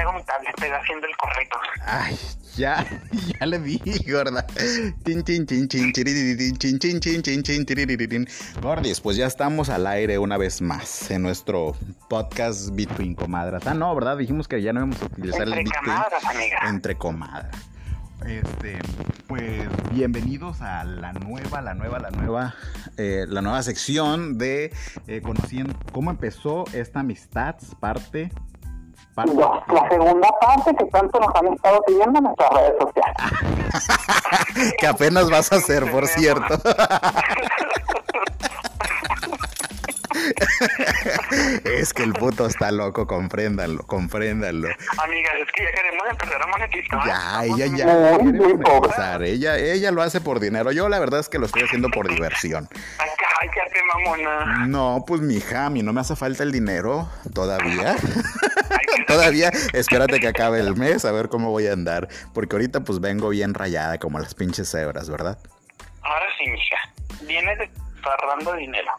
traigo mi tablet, haciendo el correcto. Ay, ya, ya le vi, gorda. Gordis, pues ya estamos al aire una vez más en nuestro podcast Between Comadras. Ah, no, ¿verdad? Dijimos que ya no íbamos a utilizar el Entre camadas, amiga. Entre comadras. Este, pues bienvenidos a la nueva, la nueva, la nueva, eh, la nueva sección de eh, conociendo cómo empezó esta amistad, parte, parte. La, la segunda parte que tanto nos han estado pidiendo en nuestras redes sociales. que apenas vas a hacer, por cierto. es que el puto está loco, compréndanlo, compréndanlo. Amiga, es que ya queremos empezar a monetizar. Ya, ella ya pobres. monetizar, ella, ella lo hace por dinero. Yo la verdad es que lo estoy haciendo por diversión. Ay, mamona. No, pues mija, a mí no me hace falta el dinero todavía. Ay, todavía, espérate que acabe el mes a ver cómo voy a andar. Porque ahorita pues vengo bien rayada como las pinches cebras, ¿verdad? Ahora sí, mija. Vienes desfarrando dinero.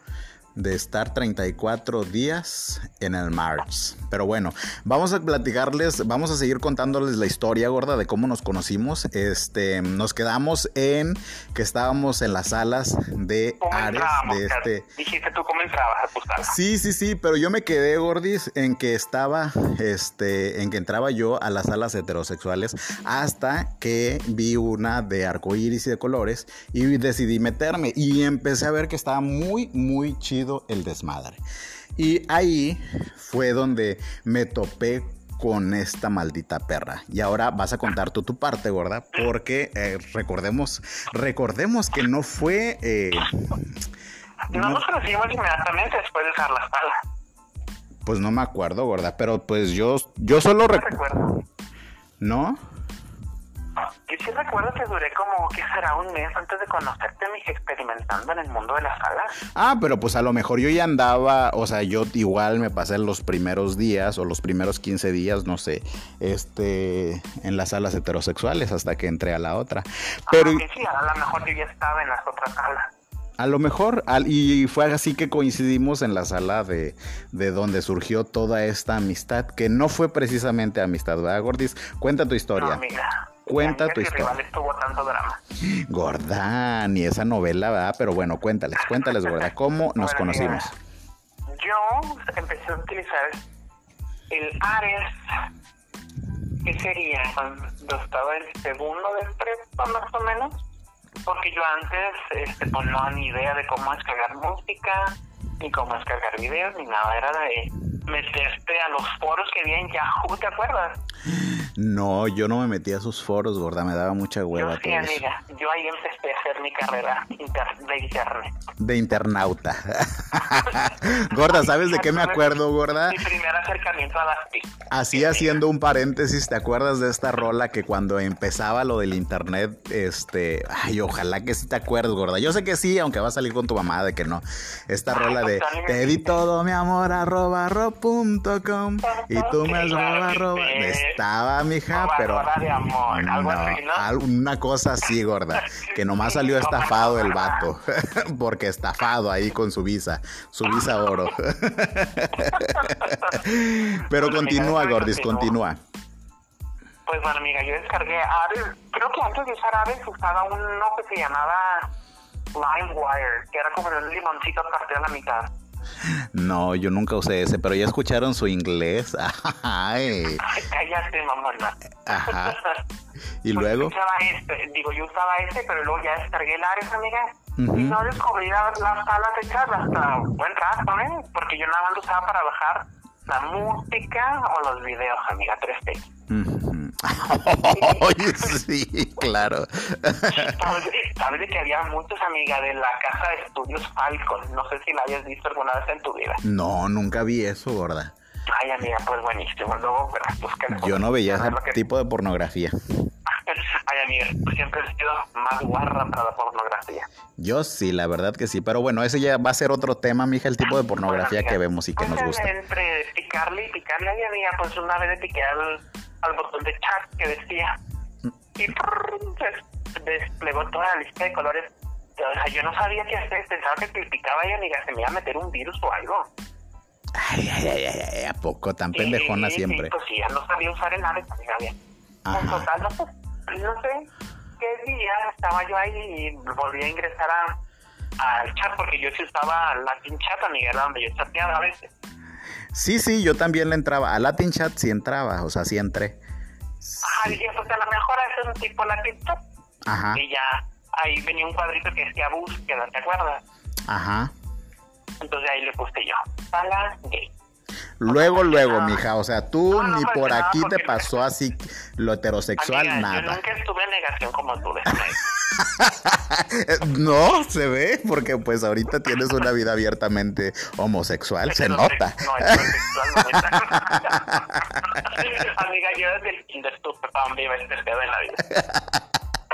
De estar 34 días en el March. Pero bueno, vamos a platicarles, vamos a seguir contándoles la historia gorda de cómo nos conocimos. Este, nos quedamos en que estábamos en las salas de ¿Cómo Ares de este Dijiste tú cómo entrabas a tu sala. Sí, sí, sí, pero yo me quedé, Gordis, en que estaba, este, en que entraba yo a las salas heterosexuales hasta que vi una de arcoíris y de colores y decidí meterme y empecé a ver que estaba muy, muy chido el desmadre. Y ahí fue donde me topé con esta maldita perra. Y ahora vas a contar tú tu parte, gorda, porque eh, recordemos, recordemos que no fue... eh, No nos conocimos inmediatamente después de dejar la. Pues no me acuerdo, gorda, pero pues yo, yo solo recuerdo. ¿No? Yo sí recuerdo que duré como, ¿qué será? Un mes antes de conocerte, mija, experimentando en el mundo de las salas. Ah, pero pues a lo mejor yo ya andaba, o sea, yo igual me pasé los primeros días o los primeros 15 días, no sé, este, en las salas heterosexuales hasta que entré a la otra. Pero Aunque sí, a lo mejor yo ya estaba en las otras salas. a lo mejor, y fue así que coincidimos en la sala de, de donde surgió toda esta amistad, que no fue precisamente amistad, ¿verdad, Gordis? Cuenta tu No, historia. Cuenta tu que historia. rival tuvo tanto drama. Gorda, ni esa novela, ¿verdad? Pero bueno, cuéntales, cuéntales, gorda, ¿cómo nos Bueno, conocimos? Yo empecé a utilizar el Ares. ¿Qué sería? Cuando estaba en segundo de prepa, más o menos. Porque yo antes este, pues, no ni idea de cómo descargar música, ni cómo descargar videos, ni nada. Era de meterte a los foros que había en Yahoo, ¿te acuerdas? No, yo no me metí a esos foros, gorda, me daba mucha hueva yo sí, todo eso. amiga. Yo ahí empecé a hacer mi carrera inter- de internet. De internauta. gorda, ¿sabes de qué me acuerdo, gorda? Mi primer acercamiento a las TIC. Así haciendo un paréntesis, ¿te acuerdas de esta rola que cuando empezaba lo del internet, este, ay, ojalá que sí te acuerdes, gorda. Yo sé que sí, aunque va a salir con tu mamá de que no. Esta rola de te di todo mi amor arroba ro punto com y tú me has roba. Estaba mija, pero de amor, algo así, ¿no? una cosa así, gorda, que nomás salió estafado el vato, porque estafado ahí con su visa, su visa oro. Pero Bueno, continúa, amiga, Gordis, continúa. continúa. Pues bueno, amiga, yo descargué Ares. Creo que antes de usar Ares usaba uno que se llamaba LimeWire, que era como un limoncito partido a la mitad. No, yo nunca usé ese, pero ya escucharon su inglés. Ay, cállate, mamona. Ajá. y Pues luego, yo usaba este, digo, yo usaba este, pero luego ya descargué el Ares, amiga. Ujú. Y no descubrí las, las salas hechas hasta buen rato, ¿eh? Porque yo nada más lo usaba para bajar la música o los videos, amiga, 3T. ujú. Oye, sí, claro. ¿Sabes, que había muchos, amiga, de la casa de estudios Falcon? No sé si la hayas visto alguna vez en tu vida. No, nunca vi eso, gorda. Ay, amiga, pues buenísimo. Luego verás. Yo no veía ese tipo de pornografía. Ay, amiga, tú siempre has sido más guarra para la pornografía. Yo sí, la verdad que sí, pero bueno, ese ya va a ser otro tema, mija, el tipo de pornografía Bueno, que vemos y que nos pues, gusta. Entre picarle y picarle, ay, amiga, pues una vez le piqué al, al botón de chat que decía. Y se desplegó toda la lista de colores. O sea, yo no sabía qué hacer, pensaba que picaba ahí, amiga, se me iba a meter un virus o algo. Ay, ay, ay, ay, ¿a poco? Tan pendejona siempre. Sí, pues sí, ya no sabía usar el Ares, amiga, bien. En total, no sé, no sé qué día estaba yo ahí y volví a ingresar a, al chat porque yo sí usaba Latin Chat, amiga, era donde yo chateaba a veces. Sí, sí, yo también le entraba. A Latin Chat sí entraba, o sea, sí entré. Ajá, dije, pues a lo mejor es un tipo Latin Chat. Ajá. Y ya ahí venía un cuadrito que decía búsqueda, ¿te acuerdas? Ajá. Entonces ahí le puse yo, sala gay. Luego, luego, mija, o sea, tú ni por aquí te pasó así lo heterosexual, nada. Yo nunca estuve en negación como tú, No, se ve, porque pues ahorita tienes una vida abiertamente homosexual, se nota. No, heterosexual, Amiga, yo desde el kinder estuve para iba este pedo en la vida.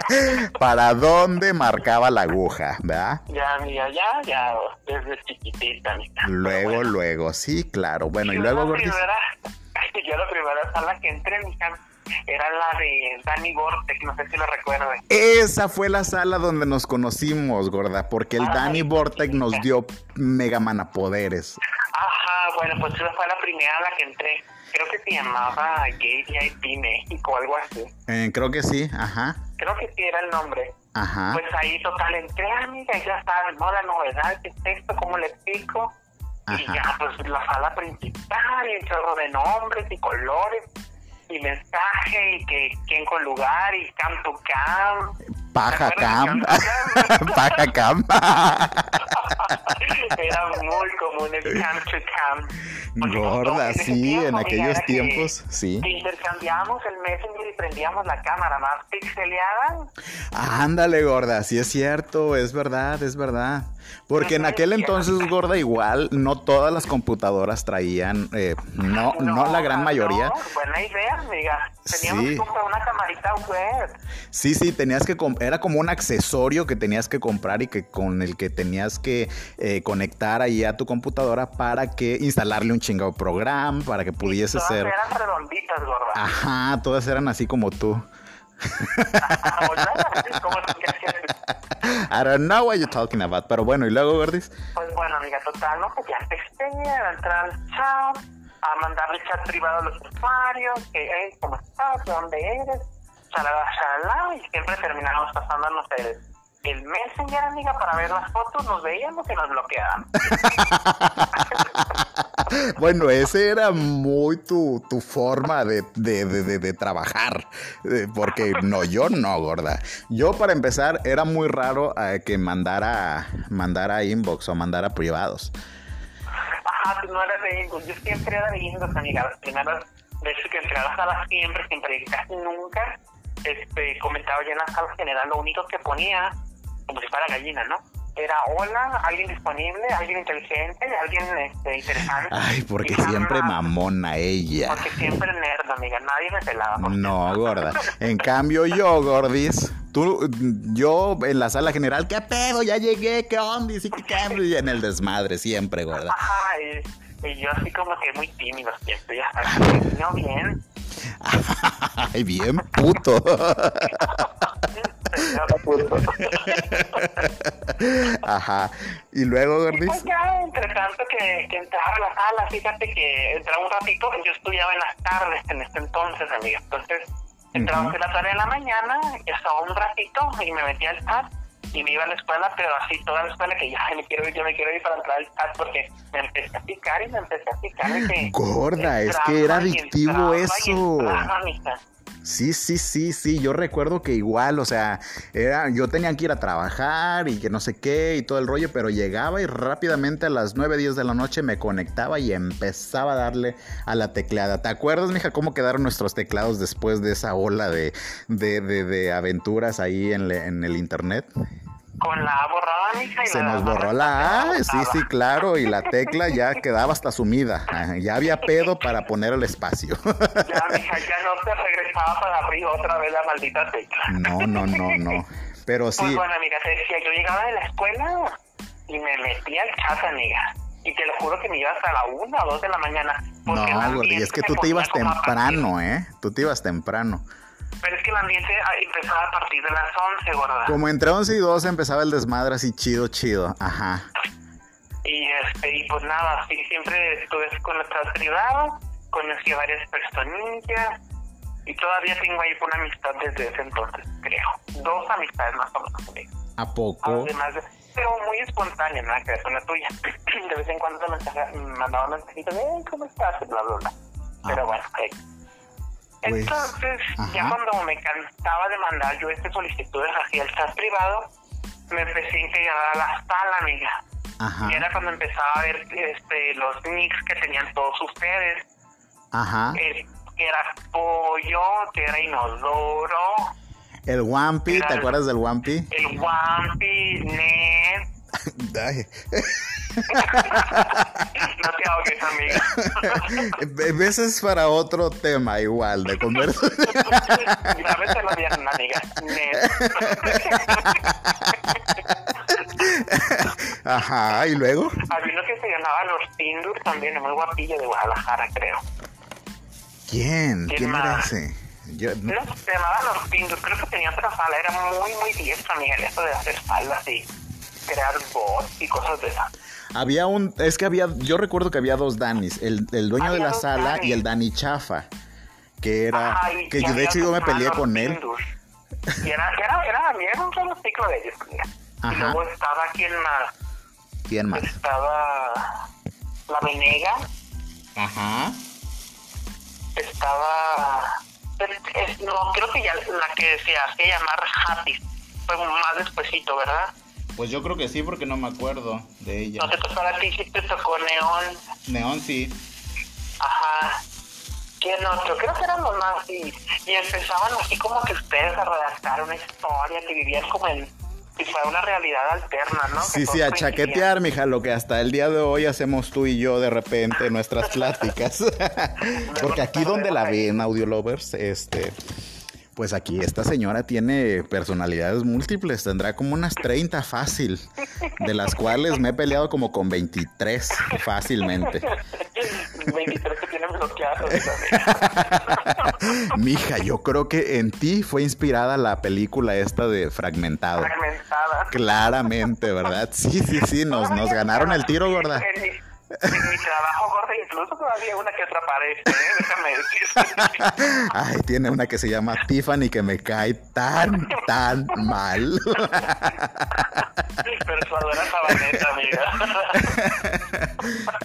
¿Para dónde marcaba la aguja, verdad? Ya, mira, ya, ya, desde chiquitita, amiga. Luego, luego, sí, claro. Bueno, y, luego, la primera, Yo la primera sala que entré, mija, era la de Danny Vortex, no sé si lo recuerdas. Esa fue la sala donde nos conocimos, gorda, porque el Danny Vortex nos dio mega poderes. Ajá, bueno, pues esa fue la primera a la que entré. Creo que se llamaba Gay VIP México, algo así. Eh, creo que sí, ajá creo que sí era el nombre. Ajá. Pues ahí total entré, amiga, y ya sabes, ¿no? La novedad, ¿qué es esto? ¿Cómo le explico? Y ya, pues la sala principal, y un chorro de nombres y colores, y mensaje, y que quién con lugar, y cam to cam. Paja cam. Paja cam. Era muy común el cam to cam. Gorda, sí, en aquellos tiempos, sí. intercambiamos el Messenger y prendíamos la cámara más pixeleada. Ándale, gorda, sí es cierto, es verdad, es verdad. Porque en aquel entonces, gorda, igual no todas las computadoras traían, eh, no, no, la gran mayoría. buena idea, amiga. Teníamos que comprar una camarita web. Sí, sí, tenías que era como un accesorio que tenías que comprar y que con el que tenías que eh, conectar ahí a tu computadora para que instalarle un chingado programa, para que pudiese todas ser. eran redonditas, gorda. Ajá, todas eran así como tú. I don't know what you're talking about. Pero bueno, ¿y luego, Gordis? Pues bueno, amiga, total, ¿no? Pues ya a entrar al chat, a mandarle chat privado a los usuarios, que, hey, ¿cómo estás? ¿De dónde eres? Shalala, y siempre terminamos pasándonos el, el Messenger, amiga, para ver las fotos, nos veíamos y nos bloqueaban. bueno, ese era muy tu, tu forma de, de, de, de, trabajar, eh, porque no, yo no, gorda. Yo para empezar era muy raro eh, que mandara, mandara inbox o mandara privados. Ajá, tú no eras de inbox, yo siempre era de inbox, amiga. Las primeras veces que entré a la siempre, siempre, casi nunca este, comentaba yo en la sala general, lo único que ponía como si fuera gallina, ¿no? Era hola, alguien disponible, alguien inteligente, alguien este, interesante. Ay, porque siempre mamona ella. Porque siempre nerd, amiga, nadie me pelaba. No, gorda. En cambio yo, gordis, tú, yo en la sala general, ¿qué pedo? Ya llegué, ¿qué onda? Y qué y en el desmadre siempre, gorda. Ajá, y, yo así como que muy tímido siempre, ya sabes, no bien. Ay, bien puto. Ajá. Y luego, Gordis. Pues ya, entre tanto que, que entraba a la sala, fíjate que entraba un ratito, yo estudiaba en las tardes en este entonces, amiga. Entonces, entraba uh -huh. a la tarde de la mañana, estaba un ratito y me metía al chat y me iba a la escuela, pero así toda la escuela que ya me quiero ir, yo me quiero ir para entrar al chat porque me empecé a picar y me empecé a picar. Que Gorda, es que era adictivo eso. Sí, sí, sí, sí, yo recuerdo que igual, o sea, era, yo tenía que ir a trabajar y que no sé qué y todo el rollo, pero llegaba y rápidamente a las 9, 10 de la noche me conectaba y empezaba a darle a la tecleada. ¿Te acuerdas, mija, cómo quedaron nuestros teclados después de esa ola de, de, de, de aventuras ahí en, en el internet? Con la A borrada, mija. Y Se la nos borró la A, sí, sí, claro, y la tecla ya quedaba hasta sumida. Ya había pedo para poner el espacio. Ya, mija, ya no se regresaba para arriba otra vez la maldita tecla. No, no, no, no. Pero sí. Pues bueno, amiga, te decía, yo llegaba de la escuela y me metía al chat, amiga. Y te lo juro que me iba hasta la una o dos de la mañana. No, güey, es que tú te ibas temprano, ¿eh? Tú te ibas temprano. Pero es que el ambiente empezaba a partir de las 11, gorda. Como entre 11 y 12 empezaba el desmadre así chido, chido. Ajá. Y, este, y pues nada, sí, siempre estuve con chat privado, conocí a varias personillas y todavía tengo ahí una amistad desde ese entonces, creo. Dos amistades más o menos. ¿A poco? Además, pero muy espontánea, nada que ver con la tuya. De vez en cuando me mandaba mensajitos de, ¿cómo estás? Bla, bla, bla. Pero ah. bueno, hey. Pues, Entonces, ya cuando me cansaba de mandar yo estas solicitudes hacia el chat privado, me empecé a integrar a la sala, amiga. Ajá. Y era cuando empezaba a ver este, los nicks que tenían todos ustedes. Ajá. que era pollo, que era inodoro. El Wampi, ¿te acuerdas del Wampi? El Wampi, Ned. No te ahogues, amiga. Veces es para otro tema igual de conversación. A veces lo una amiga. Ajá, ¿y luego? Había uno que se llamaba Los Tindur también, muy guapillo de Guadalajara, creo. ¿Quién? ¿Quién, era ese? Yo... No, se llamaba Los Tindur, creo que tenía otra sala, era muy, muy diestro, amiga, eso de hacer faldas y crear bots y cosas de esas. Había un, es que había, yo recuerdo que había dos Danis, el, el dueño de la sala y el Dani Chafa, que era, que yo de hecho yo me peleé con él. Y era, era, era, era un solo ciclo de ellos, mira. Y luego estaba quién más. ¿Quién más? Estaba la Venega. Ajá. Estaba, no, creo que ya la que se hacía llamar Happy fue más despuesito, ¿verdad? Pues yo creo que sí, porque no me acuerdo de ella. ¿No te tocó a ti? Sí te tocó Neón. Neón, sí. Ajá. ¿Quién otro? Creo que eran los más. Y, y empezaban así como que ustedes a redactar una historia que vivían como en si fuera una realidad alterna, ¿no? Sí, sí, a chaquetear, mija, lo que hasta el día de hoy hacemos tú y yo de repente en nuestras pláticas. Porque aquí donde la ven, Audio Lovers, este, pues aquí esta señora tiene personalidades múltiples, tendrá como unas 30 fácil, de las cuales me he peleado como con 23 fácilmente. 23 que tienen bloqueados. Mija, yo creo que en ti fue inspirada la película esta de Fragmentado. Fragmentada. Claramente, ¿verdad? Sí, sí, sí, nos, nos ganaron el tiro, gorda. En mi trabajo, gorda, incluso todavía una que otra aparece, ¿eh? déjame decir. Ay, tiene una que se llama Tiffany que me cae tan, tan mal. Persuadora sabaneta, amiga.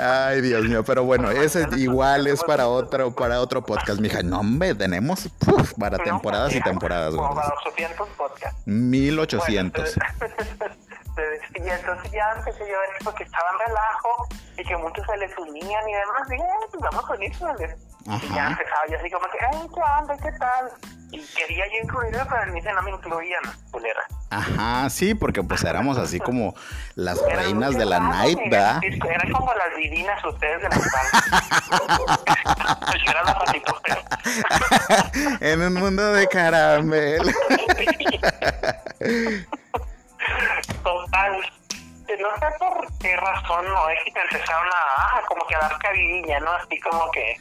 Ay, Dios mío, pero bueno, ese igual es para otro, para otro podcast, mija. No, hombre, tenemos para temporadas y temporadas. Como para 800 podcasts. 1800. y entonces ya empecé yo a ver porque estaban relajo y que muchos se les unían y demás, y eh, pues vamos con eso, Y ya empezaba yo así como que, ay, ¿qué onda? ¿Qué tal? Y quería yo incluirlo, pero en inicio no me incluían, culera. Ajá, sí, porque pues éramos así como las reinas de la night, ¿verdad? Eran como las divinas ustedes de la patitos En un mundo de caramel. Total. No sé por qué razón no es que te empezaron a, ah, como que a dar cabidilla, ¿no? Así como que,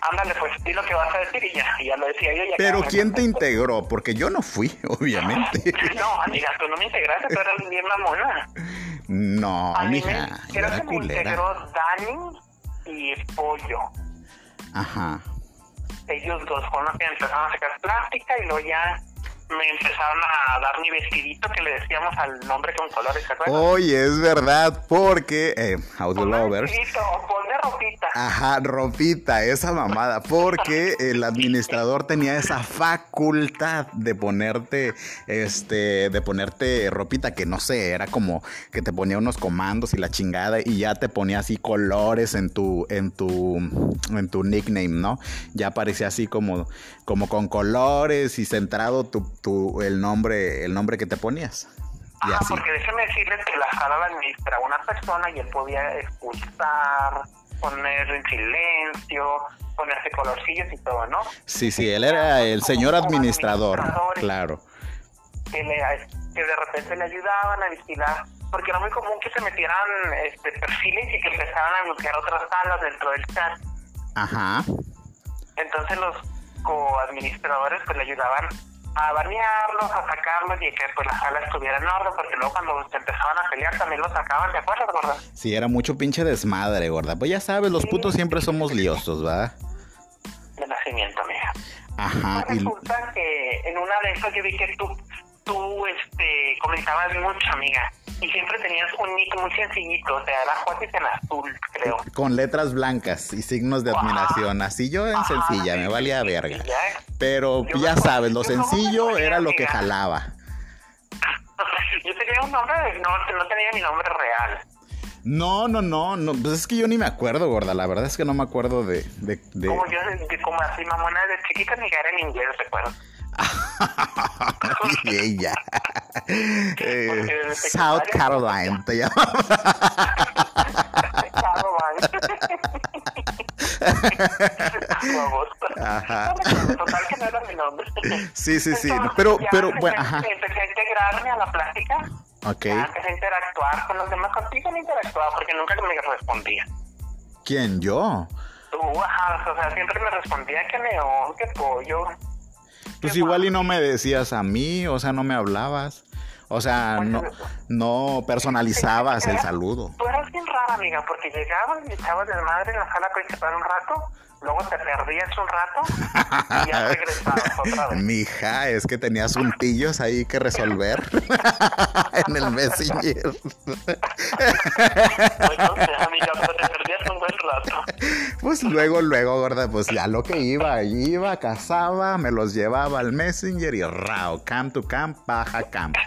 ándale, pues di lo que vas a decir y ya, ya lo decía yo. Ya Pero ¿quién te integró? Porque yo no fui, obviamente. no, amiga, tú no me integraste, tú eras bien mamona. No, a mija, me, creo que me integró Dani y Pollo. Ajá. Ellos dos fueron los que empezaron a sacar plástica y luego ya me empezaron a dar mi vestidito que le decíamos al nombre con colores, ¿te Oye, es verdad, porque, eh, Audio Lovers. ponle ropita. Ajá, ropita, esa mamada, porque el administrador tenía esa facultad de ponerte, este, de ponerte ropita que no sé, era como que te ponía unos comandos y la chingada y ya te ponía así colores en tu, en tu, en tu nickname, ¿no? Ya parecía así como, como con colores y centrado tu tu, el nombre el nombre que te ponías. Y así. porque déjeme decirles que la sala la administra una persona y él podía expulsar, poner en silencio, ponerse colorcillos y todo, ¿no? Sí, sí, él era el señor administrador, claro. Que, le, que de repente le ayudaban a vigilar, porque era muy común que se metieran este, perfiles y que empezaran a bloquear otras salas dentro del chat. Ajá. Entonces los coadministradores pues le ayudaban a banearlos, a sacarlos y que pues la sala estuviera en orden, porque luego cuando se empezaban a pelear también los sacaban, ¿te acuerdas, gorda? Sí, era mucho pinche desmadre, gorda. Pues ya sabes, los putos siempre somos liosos, ¿va? De nacimiento, amiga. Ajá. Pues Y, resulta que en una de esas yo vi que tú, tú este, comentabas mucho, amiga, y siempre tenías un nick muy sencillito, o sea, era Juatis en azul, creo. con letras blancas y signos de admiración. Así yo en sencilla, sí, me valía sí, verga. sí, ya. Pero Yo ya me- sabes, lo no sencillo era lo que jalaba. Yo tenía un nombre, no, no tenía mi nombre real. No, no, no, no, pues es que yo ni me acuerdo, gorda. La verdad es que no me acuerdo de. de, de- Como yo, de- como así, mamona, de chiquita ni era en inglés, recuerdo. ella. Eh, South Caroline te llamaba. Ajá. Total que no era mi nombre. Sí, sí, sí. Entonces, Pero, pero, bueno, ajá. empecé a integrarme a la plática. Ok. Ya empecé a interactuar con los demás. Contigo no interactuaba porque nunca me respondía. ¿Quién? ¿Yo? Tú, ajá, o sea, siempre me respondía que neón, que pollo. Pues igual y no me decías a mí, o sea, no me hablabas. O sea, no, no personalizabas el saludo. Tú eras bien rara, amiga, porque llegabas y echabas de madre en la sala principal un rato, luego te perdías un rato y ya regresabas otra vez. Mija, es que tenías puntillos ahí que resolver en el Messenger. Pues no sé, amiga, un buen rato. Pues luego, luego, gorda, pues ya lo que iba, iba, cazaba, me los llevaba al Messenger y rao, camp to camp, baja camp.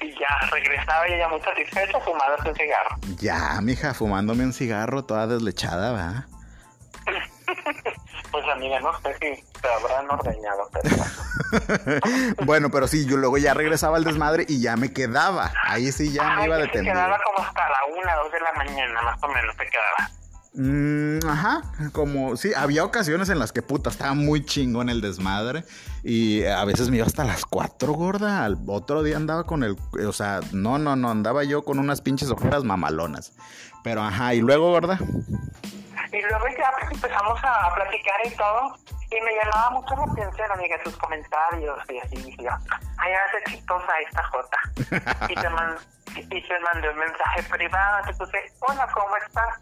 Y ya regresaba y ya muy satisfecha fumada un cigarro. Ya, mija, fumándome un cigarro toda deslechada, va. Pues amiga, no sé si te habrán ordeñado, pero... bueno, pero sí, yo luego ya regresaba al desmadre y ya me quedaba. Ahí sí ya me Ay, iba se detenido. quedaba como hasta la una, dos de la mañana, más o menos, te quedaba. Mm, ajá, como sí, había ocasiones en las que puta estaba muy chingón el desmadre y a veces me iba hasta las 4 gorda, al otro día andaba con el, o sea, no, no, no, andaba yo con unas pinches ojeras mamalonas. Pero ajá, y luego gorda, Y luego ya empezamos a platicar y todo. Y me llamaba mucho la atención, amiga, tus comentarios. Y así dije yo, ay, hace chistosa esta Jota. Y te, man- y te mandé un mensaje privado. Te puse, hola, ¿cómo estás?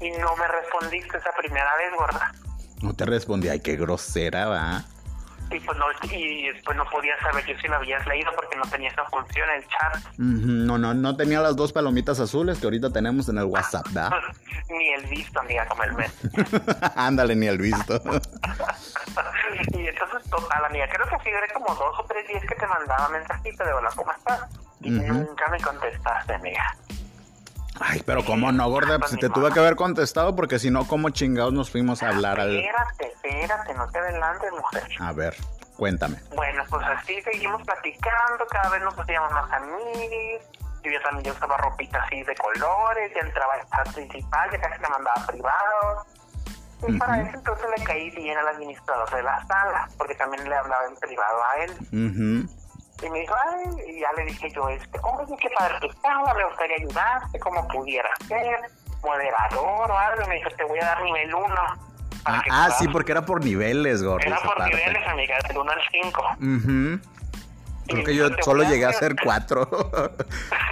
Y no me respondiste esa primera vez, gorda. no te respondí, ay, qué grosera, va. Y pues no, y después no podía saber yo si lo habías leído porque no tenía esa función en el chat. No, no, no tenía las dos palomitas azules que ahorita tenemos en el WhatsApp, ¿da? Ni el visto, amiga, como el mes. Ándale, ni el visto. y entonces, total, amiga, creo que sí, era como dos o tres días que te mandaba mensajito de hola, ¿cómo estás? Y nunca me contestaste, amiga. Ay, pero cómo no, gorda, pues si te tuve que haber contestado porque si no, ¿cómo chingados nos fuimos a hablar al... Espérate, espérate, no te adelantes, mujer. A ver, cuéntame. Bueno, pues así seguimos platicando, cada vez nos hacíamos más amigos. Yo ya también yo usaba ropita así de colores, ya entraba chat principal, ya casi le mandaba privado. Y para eso entonces le caí bien al administrador de la sala, porque también le hablaba en privado a él. Ujú. Y me dijo, ay, y ya le dije yo, este, oye, qué padre tu sala, me gustaría ayudarte, como pudiera ser, moderador o algo. Y me dijo, te voy a dar nivel 1. Ah, ah, sí, porque era por niveles, gorda. Era por parte. niveles, amiga, del 1 al 5. Ujú. Creo Y que yo solo llegué a hacer- hacer cuatro.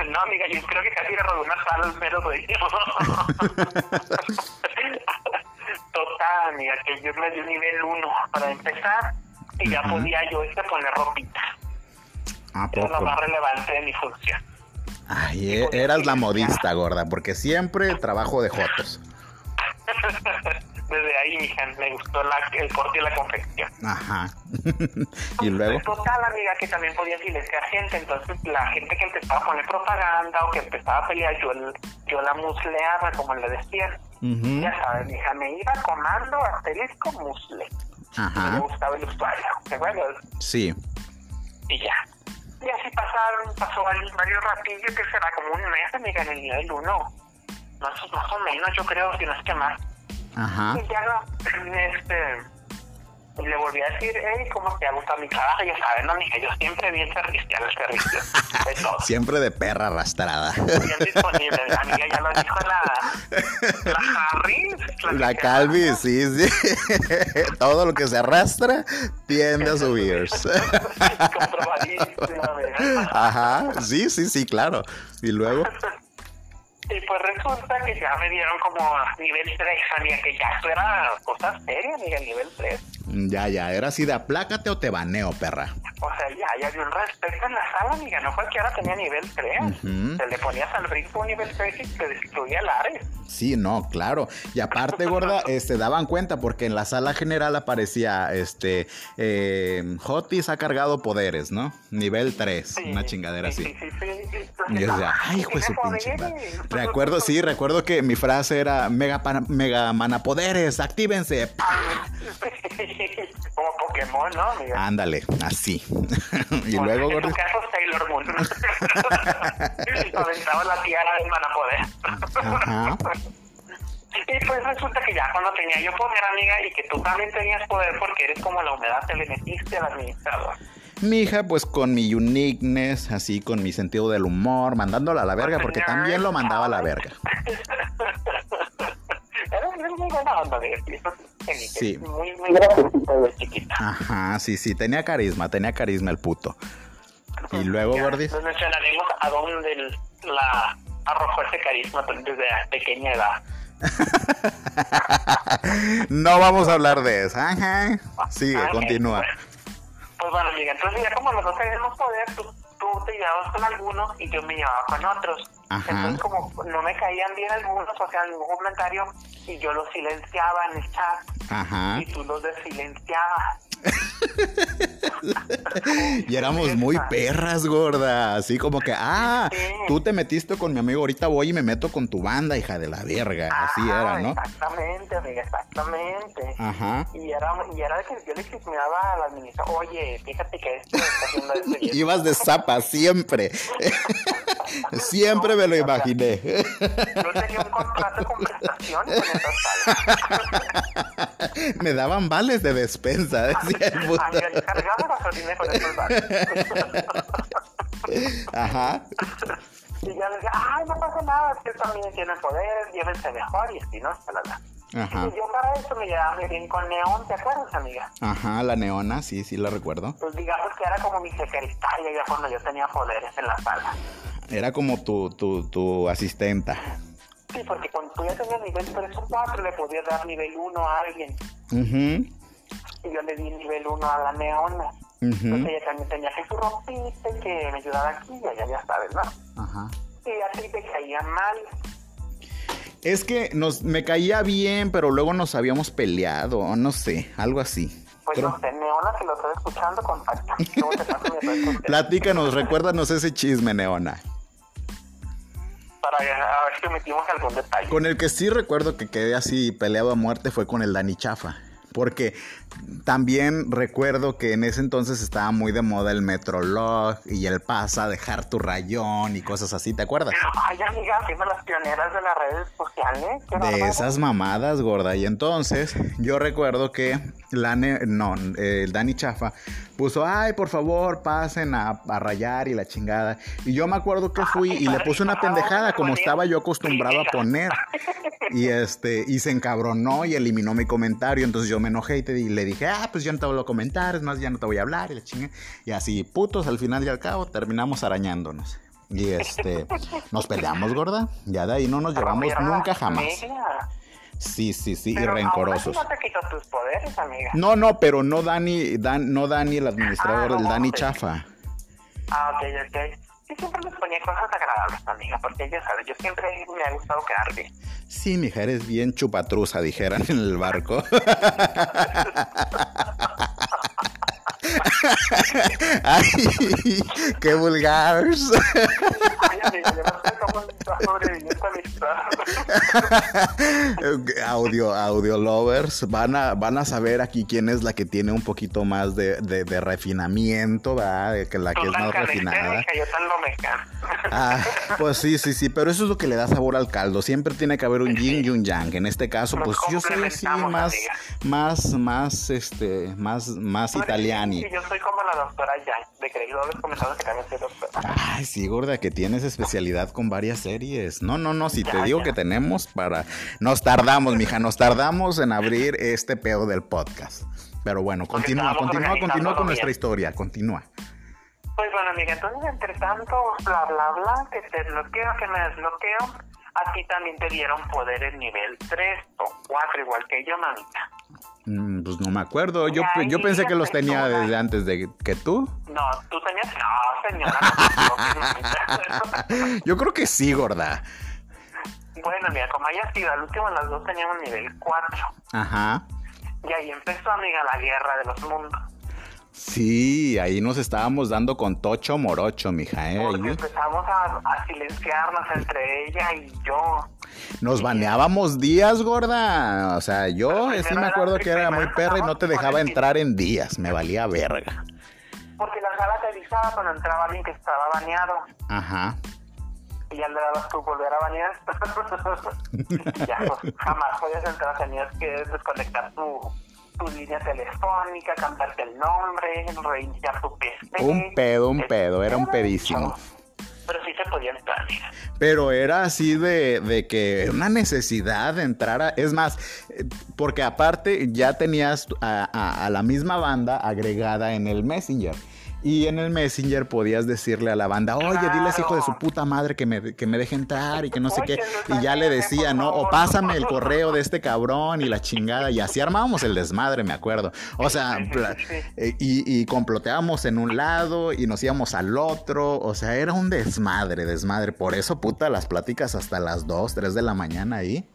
No, amiga, yo creo que casi una sala al mero dueño. Total, amiga, que yo me di un nivel 1 para empezar y ya podía yo este poner ropita. ¿A Era lo poco? más relevante de mi función. Ay, e- eras la modista, gorda, porque siempre trabajo de jotos. Desde ahí, mija, me gustó la, el corte y la confección. Ajá. y luego. Total, amiga, que también podía silenciar gente. Entonces, la gente que empezaba a poner propaganda o que empezaba a pelear, yo, yo la musleaba, como le decían. Ujú. Ya sabes, mija, me iba comando asterisco musle. Me Ajá. gustaba el usuario, ¿te acuerdas? Sí. Y ya. Y así pasaron, pasó varios, varios ratillos, que será como un mes, amiga, en el nivel 1. Más, más o menos, yo creo, si no es que más. Ajá. Y ya no, este, Y le volví a decir, hey, ¿cómo te ha gustado mi trabajo? Ya sabes, no, mija, yo siempre bien servicial, el servicio. De todo. Siempre de perra arrastrada. Bien disponible. La amiga ya lo dijo la, la Harris. La Calvi, sí, sí. Todo lo que se arrastra tiende a subirse. Ajá, sí, sí, sí, claro. Y luego, Y pues resulta que ya me dieron como nivel 3, amiga, que ya eso era cosa seria, amiga, nivel 3. Ya, ya, era así de aplácate o te baneo, perra. O sea, ya, ya había un respeto en la sala, amiga, no cualquiera tenía nivel 3. Ujú. Se le ponías al brinco un nivel 3 y te destruía el área. Sí, no, claro. Y aparte, gorda, este, daban cuenta porque en la sala general aparecía, este, eh, Jotis ha cargado poderes, ¿no? Nivel 3, Sí, una chingadera sí, así. Sí, sí, sí. Y yo decía, ay, hijo de su pinche madre. Recuerdo, sí, recuerdo que mi frase era mega, mega manapoderes, actívense. Como Pokémon, ¿no? Ándale, así. y Bueno, luego, en tu caso, Sailor Moon. Aventaba la tiara del manapoder. Ajá. Y pues resulta que ya cuando tenía yo poder, amiga, y que tú también tenías poder porque eres como la humedad, te le metiste al administrador. Mi hija, pues con mi uniqueness, así con mi sentido del humor, mandándola a la verga, porque también lo mandaba a la verga. Era era muy buena onda, amiga. sí. Muy, muy graciosita de chiquita. Ajá, sí, sí, tenía carisma, tenía carisma el puto. Y luego, gordis. Nos mencionaremos a dónde la arrojó ese carisma desde pequeña edad. no vamos a hablar de eso. Ajá. Sigue, continúa. Pues, pues bueno, amiga, entonces ya como los dos tenemos poder, tú, tú te llevabas con algunos y yo me llevaba con otros. Ajá. Entonces como no me caían bien algunos, o sea, algún comentario, y yo los silenciaba en el chat Ajá. y tú los desilenciabas. Y éramos muy perras, gorda. Así como que, ah, tú te metiste con mi amigo, ahorita voy y me meto con tu banda, hija de la verga. Así Ajá, era, ¿no? Exactamente, amiga, exactamente. Ajá. Y era, y era de que yo le chismeaba a la administración, oye, fíjate que esto está haciendo esto y esto. Ibas de zapa siempre. siempre me lo imaginé. Yo tenía un contrato con prestaciones en esa sala. me daban vales de despensa, el cargaba gasolina con esos bares. Ajá. Y ya le decía, ay, no pasa nada, es que también tienen poder, llévense mejor y así, ¿no? Ajá. Y yo para eso me llevaba muy bien con Neón, ¿te acuerdas, amiga? Ajá, la neona, sí, sí la recuerdo. Pues digamos que era como mi secretaria ya cuando yo tenía poderes en la sala. Era como tu, tu, tu asistenta. Sí, porque cuando tú ya tenías nivel 3 o 4 le podías dar nivel 1 a alguien. Ujú, Y yo le di nivel 1 a la neona. Entonces ella también tenía que su ropita y que me ayudara aquí y allá, ya sabes, ¿no? Ajá. Y a ti te caía mal. Es que nos, me caía bien, pero luego nos habíamos peleado, no sé, algo así. Pues no sé, Neona, si lo estás escuchando, contacta. Platícanos, recuérdanos ese chisme, Neona. Para a ver si omitimos algún detalle. Con el que sí recuerdo que quedé así peleado a muerte fue con el Dani Chafa. Porque también recuerdo que en ese entonces estaba muy de moda el Metrolog y el pasa, dejar tu rayón y cosas así, ¿te acuerdas? Ay, amiga, fuimos las pioneras de las redes sociales. De esas mamadas, gorda. Y entonces yo recuerdo que la no, el Dani Chafa puso, ay, por favor, pasen a, a rayar y la chingada. Y yo me acuerdo que fui y le puse una pendejada como estaba yo acostumbrado a poner. Y este, y se encabronó y eliminó mi comentario. Entonces yo me enojé y, te, le dije, ah, pues ya no te vuelvo a comentar, es más, ya no te voy a hablar y la chinga. Y así, putos, al final y al cabo, terminamos arañándonos. Y este, nos peleamos, gorda. Ya de ahí no nos llevamos Mierda, nunca jamás. Sí, sí, sí, y Pero aún así rencorosos. no te quitó tus poderes, amiga. No, no, pero no Dani, Dan- no Dani el administrador, Ah, el Dani ok. Chafa. Ah, ok, ok. Yo siempre les ponía cosas agradables, amiga, porque ya sabes, yo siempre me ha gustado quedar bien. Sí, mija, eres bien chupatruza, dijeran en el barco. Ay, qué vulgar. Ay, amiga, yo no amistad. audio, audio lovers, van a, van a saber aquí quién es la que tiene un poquito más de, de- de refinamiento, ¿verdad? De Que la que es más refinada. yo tan. Ah, pues sí, sí, sí, pero eso es lo que le da sabor al caldo. Siempre tiene que haber un yin y un yang. En este caso, Nos pues yo soy así más, más, más, este, más, más eres- italiani. Sí, yo soy como la doctora Yang, de Dobles comentando que también soy doctora. Ay, sí, gorda, que tienes especialidad con varias series. No, no, no, si te digo ya. que tenemos para... Nos tardamos, mija, nos tardamos en abrir este pedo del podcast. Pero bueno, continúa, continúa, continúa con nuestra historia, continúa. Pues bueno, amiga, entonces entre tanto, bla, bla, bla, que te desbloqueo, que me desbloqueo, a ti también te dieron poderes nivel 3 o 4, igual que yo, mamita. Mm, Pues no me acuerdo, yo, Ay, yo pensé que los tenía desde antes de que tú. No, tú tenías... No, señora, no. Yo creo que sí, gorda. Bueno, mira, como haya sido, al último las dos teníamos nivel 4. Ajá. Y ahí empezó, amiga, la guerra de los mundos. Sí, ahí nos estábamos dando con Tocho Morocho, mija, ¿eh? Porque empezamos a, a silenciarnos entre ella y yo. Nos baneábamos días, gorda. O sea, yo sí me acuerdo que era muy perra y no te dejaba entrar en días. Me valía verga. Porque la sala te avisaba cuando entraba alguien que estaba baneado. Ajá. Y ya le dabas tu volver a banear. ya, pues jamás podías entrar. Tenías que desconectar tu, tu línea telefónica, cambiarte el nombre, reiniciar tu PC. Un pedo, un pedo, era un pedísimo. Pero sí se podía entrar, mira. Pero era así de, de que una necesidad de entrar a... Es más, eh, porque aparte ya tenías a, a- a la misma banda agregada en el Messenger. Y en el Messenger podías decirle a la banda, oye, diles hijo de su puta madre que me, que me deje entrar y que no sé qué. Oye, Y ya le decía, ¿no? O pásame el correo de este cabrón y la chingada. Y así armábamos el desmadre, me acuerdo. O sea, eh, y, y comploteábamos en un lado y nos íbamos al otro. O sea, era un desmadre, desmadre. Por eso, puta, las pláticas hasta las 2, 3 de la mañana ahí.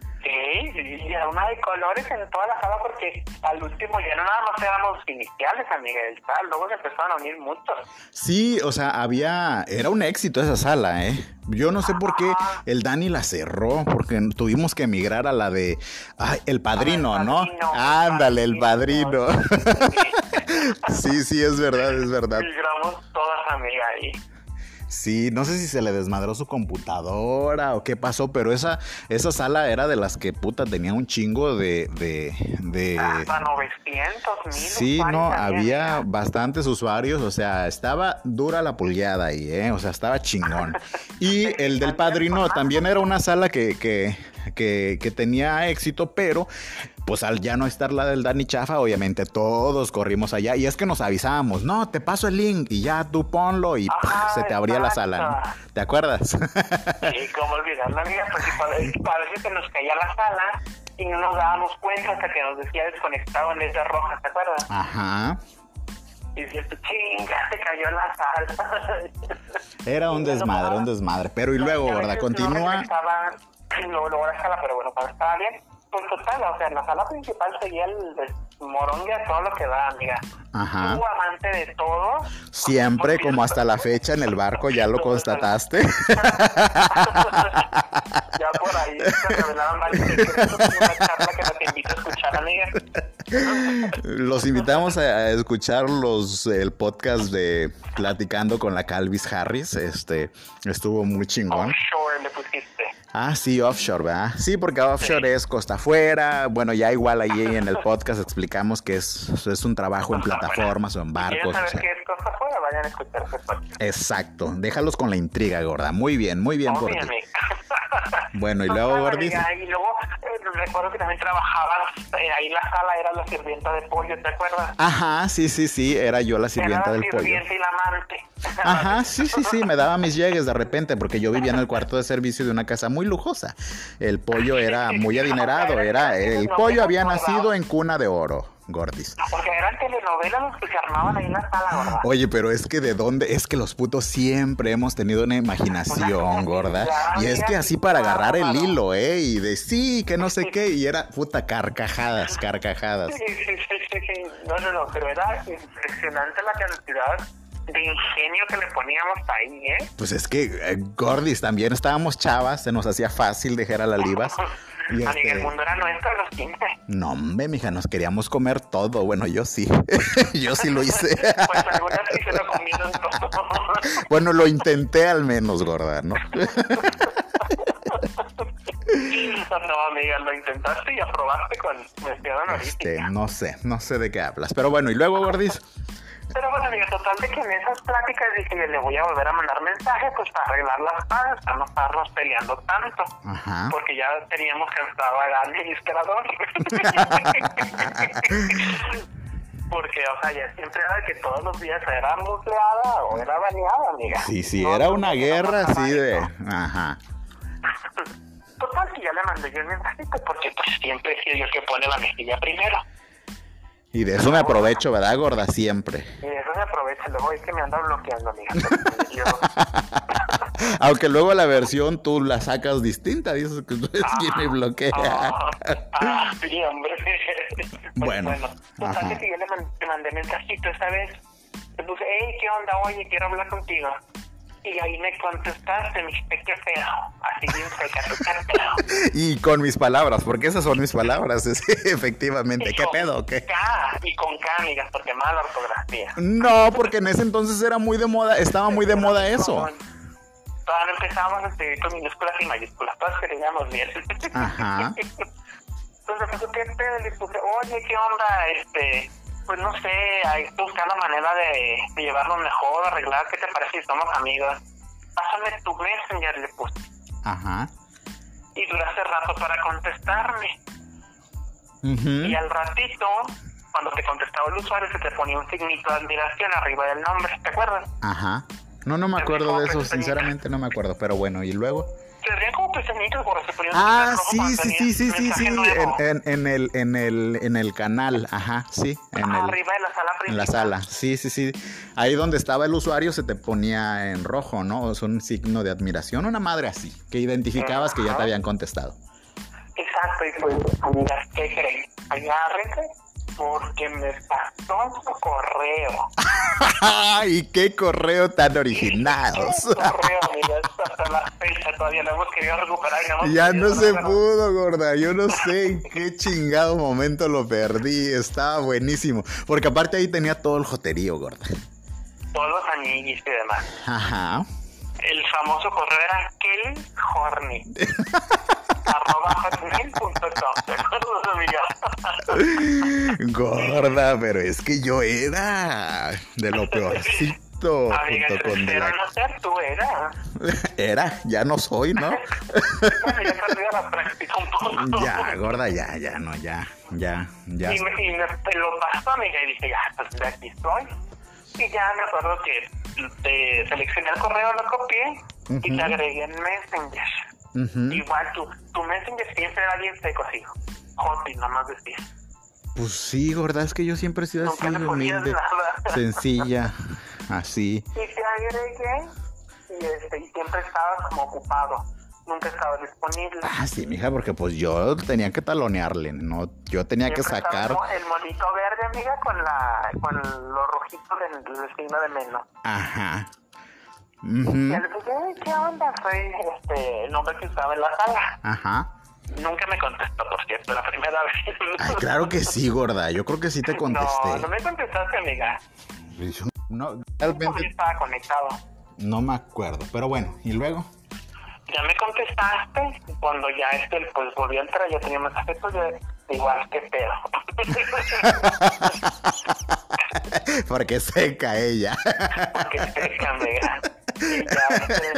Y era una de colores en toda la sala porque al último ya no nada más éramos iniciales, amiga del tal, luego se empezaron a unir muchos. Sí, o sea, había. Era un éxito esa sala, ¿eh? Yo no sé por qué el Dani la cerró, porque tuvimos que emigrar a la de. Ay, el padrino, El ¿no? Padrino, el Ándale, el padrino. Padrino. sí, sí, es verdad, es verdad. Migramos todas, amiga, ahí. Sí, no sé si se le desmadró su computadora o qué pasó, pero esa, esa sala era de las que puta tenía un chingo de. de, de... Hasta 900 mil. Sí, no, había bastantes usuarios, o sea, estaba dura la pulgueada ahí, ¿eh? O sea, estaba chingón. Y el del padrino también era una sala que, que, que, que tenía éxito, pero pues al ya no estar la del Dani Chafa, obviamente todos corrimos allá. Y es que nos avisábamos, no, te paso el link y ya tú ponlo y Ajá, se te abría la sala. ¿Te acuerdas? Sí, como olvidarla, amiga, pues veces se nos caía la sala y no nos dábamos cuenta hasta que nos decía desconectado en letra roja, ¿te acuerdas? Ajá. Y decías, chinga, se cayó la sala. Era un desmadre, un desmadre. Pero y luego, ¿verdad? Continúa. no Luego, luego la sala, pero bueno, cuando estaba bien, pues total, o sea, en la sala principal seguía el moronga todo lo que da, amiga. Ajá. Tú amante de todo. Siempre, como hasta la fecha en el barco, ya lo constataste. ya por ahí se revelaron varios secretos, una charla que no te invito a escuchar, amiga. Los invitamos a, a escuchar los el podcast de Platicando con la Calvis Harris. Este estuvo muy chingón. Offshore le pusiste. Ah, sí, offshore, ¿verdad? Sí, porque offshore es costa afuera. Bueno, ya igual ahí en el podcast explicamos que es, es un trabajo en plataformas o en barcos. o saber sea. qué es cosa afuera, vayan a escuchar ese podcast. Exacto. Déjalos con la intriga, gorda. Muy bien, muy bien por ti. Obviamente. Bueno, y luego, Gordis. Y luego recuerdo que también trabajabas, eh, ahí la sala era la sirvienta de pollo, ¿te acuerdas? Ajá, sí, sí, sí. Era yo la sirvienta era del pollo. y la amante. Ajá, sí, sí, sí, me daba mis llegues de repente porque yo vivía en el cuarto de servicio de una casa muy lujosa. El pollo era muy adinerado, era el pollo había nacido en cuna de oro, Gordis. Porque eran telenovelas los que se armaban ahí en la sala, ¿verdad? Oye, pero es que de dónde, es que los putos siempre hemos tenido una imaginación, gorda. Y es que así para agarrar el hilo, ¿eh? Y de sí, que no sé qué, y era puta carcajadas, carcajadas. Sí, sí, sí, sí. No, no, no, pero era impresionante la cantidad de ingenio que le poníamos ahí, ¿eh? Pues es que, eh, Gordis, también estábamos chavas, se nos hacía fácil dejar a las libas. Amiga, este- el mundo era nuestro los 15. No, hombre, mija, nos queríamos comer todo. Bueno, yo sí. yo sí lo hice. Pues algunas sí se lo comieron todo. bueno, lo intenté al menos, gorda, ¿no? no, amiga, lo intentaste y aprobaste con mención Este, no sé, no sé de qué hablas. Pero bueno, y luego, gordis. Pero bueno, amiga, total de que en esas pláticas dije que le voy a volver a mandar mensaje pues para arreglar las cosas, para no estarnos peleando tanto. Ajá. Porque ya teníamos cansado al administrador. Porque, o sea, ya siempre era de que todos los días era nucleada o era baneada, amiga. Sí, sí, No, era una no, guerra no, así de. Ajá. Total que ya le mandé yo el mensajito porque pues siempre he sido yo el que pone la mejilla primero. Y de eso me aprovecho, ¿verdad, gorda? Siempre. Y de eso se aprovecha, luego es que me anda bloqueando, amiga. Aunque luego la versión tú la sacas distinta, dices que tú eres quien me bloquea. Ah, ah, sí, hombre. Pues, Bueno, total ajá. que yo le, man- le mandé mensajito esa vez. Le puse, hey, ¿qué onda? Oye, quiero hablar contigo. Y ahí me contestaste, me dijiste, qué feo. Así bien feo. Y con mis palabras, porque esas son mis palabras, efectivamente. Y ¿Qué pedo? ¿Qué? K, y con K, amigas, porque mala ortografía. No, porque en ese entonces era muy de moda, estaba muy de moda eso. Todavía empezamos a escribir con minúsculas y mayúsculas, todas queríamos bien. Ajá. Entonces me dijo, ¿qué pedo? Le puse, oye, ¿qué onda? Este, pues no sé, ahí estoy buscando manera de, de llevarlo mejor, arreglar, ¿qué te parece si somos amigos? Pásame tu messenger, le puse. Ajá. Y duraste rato para contestarme. Ujú. Y al ratito, cuando te contestaba el usuario, se te ponía un signito de admiración arriba del nombre, ¿te acuerdas? Ajá. No, no me acuerdo de eso, sinceramente no me acuerdo, pero bueno, y luego. Se como se Ah, sí, sí, sí, sí, sí, sí, nuevo. en, en, en el, en el, en el canal, ajá, sí, en el, Arriba de la sala principal. en la sala, sí, sí, sí, ahí donde estaba el usuario se te ponía en rojo, ¿no? Es un signo de admiración, una madre así, que identificabas que ya te habían contestado. Exacto, y pues, amigas, ¿qué creen? Agárrense porque me pasó su correo. ¡Ay, qué correo tan original! Su correo, amigas, hasta la fecha todavía lo hemos querido recuperar. y no hemos Ya podido, no se pudo, gorda. Yo no sé en qué chingado momento lo perdí. Estaba buenísimo. Porque aparte ahí tenía todo el joterío, gorda. Todos los amiguis y demás. Ajá. El famoso correo era Kelly Horny. arroba hotmail.com. Gorda, pero es que yo era de lo peorcito. Amiga, junto con de la... no ser tú eras. Era, ya no soy, ¿no? Bueno, ya perdí la práctica un poco. ya, gorda, ya, ya, no, ya, ya, ya. Y me, y me- me lo pasó, amiga, y dije, ya, pues de aquí estoy. Y ya me acuerdo que te seleccioné el correo, lo copié y te agregué en Messenger. Igual tu, tu Messenger siempre era bien seco, sí. Hotmail, nada más decía. Pues sí, gorda, es que yo siempre he sido así, humilde, nada. sencilla, así. Y te agregué y, este, y siempre estabas como ocupado. Nunca estabas disponible. Ah, sí, mija, porque pues yo tenía que talonearle, ¿no? Yo tenía que Siempre estaba sacar... el mo- el monito verde, amiga, con la con los rojitos del, del signo de menos. Ajá. Le dije, "Ey, ¿qué onda? Soy este, el nombre que estaba en la sala. Ajá. Nunca me contestó, por cierto, la primera vez. Ay, claro que sí, gorda. Yo creo que sí te No, contesté. no me contestaste, amiga. No, Yo realmente estaba conectado. no me acuerdo. Pero bueno, ¿y luego? Ya me contestaste y cuando ya este, pues volví a entrar, ya tenía mensaje tuyo, igual que pedo. Porque seca ella. que seca. Y ya este,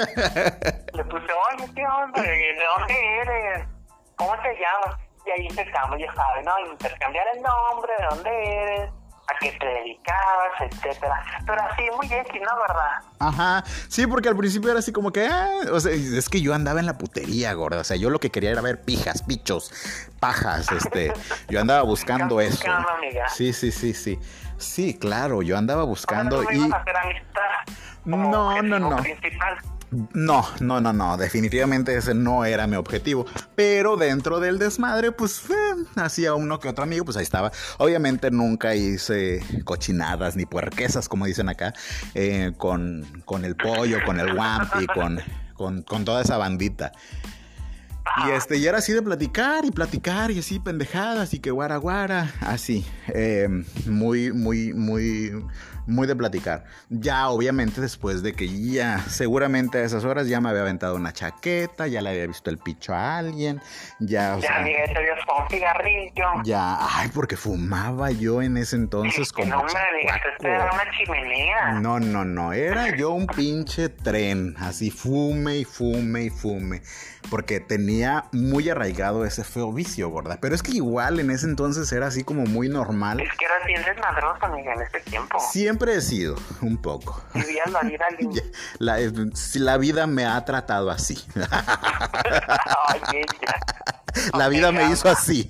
le puse, oye, ¿qué onda? ¿De dónde eres? ¿Cómo te llamas? Y ahí empezamos, ya sabes, ¿no? Intercambiar el nombre, de dónde eres, a qué te dedicabas, etcétera. Pero así, muy X, ¿no? ¿Verdad? Ajá. Sí, porque al principio era así como que, ah, o sea, es que yo andaba en la putería, gorda. O sea, yo lo que quería era ver pijas, pichos, pajas, este. Yo andaba buscando eso. Buscando, amiga. Sí, sí, sí, sí. Sí, claro, yo andaba buscando no y. íbamos a hacer amistad como No, no, no. principal. No, no, no, no, definitivamente ese no era mi objetivo. Pero dentro del desmadre, pues eh, hacía uno que otro amigo, pues ahí estaba. Obviamente nunca hice cochinadas ni puerquesas, como dicen acá, eh, con, con el pollo, con el wampi, con, con, con toda esa bandita. Y este, y era así de platicar y platicar y así pendejadas y que guara guara, así, eh, muy, muy, muy, muy de platicar. Ya, obviamente, después de que ya, seguramente a esas horas ya me había aventado una chaqueta, ya le había visto el picho a alguien, ya, o ya, sea, amiga, te dio un cigarrillo. Ya, ay, porque fumaba yo en ese entonces como. No, me era una chimenea. No, no, no, era yo un pinche tren, así fume y fume y fume porque tenía muy arraigado ese feo vicio, gorda. Pero es que igual en ese entonces era así como muy normal. Es que eras bien desmadroso, amiga, en ese tiempo. Siempre he sido, un poco. Vivías la vida la, la vida me ha tratado así. La vida me hizo así.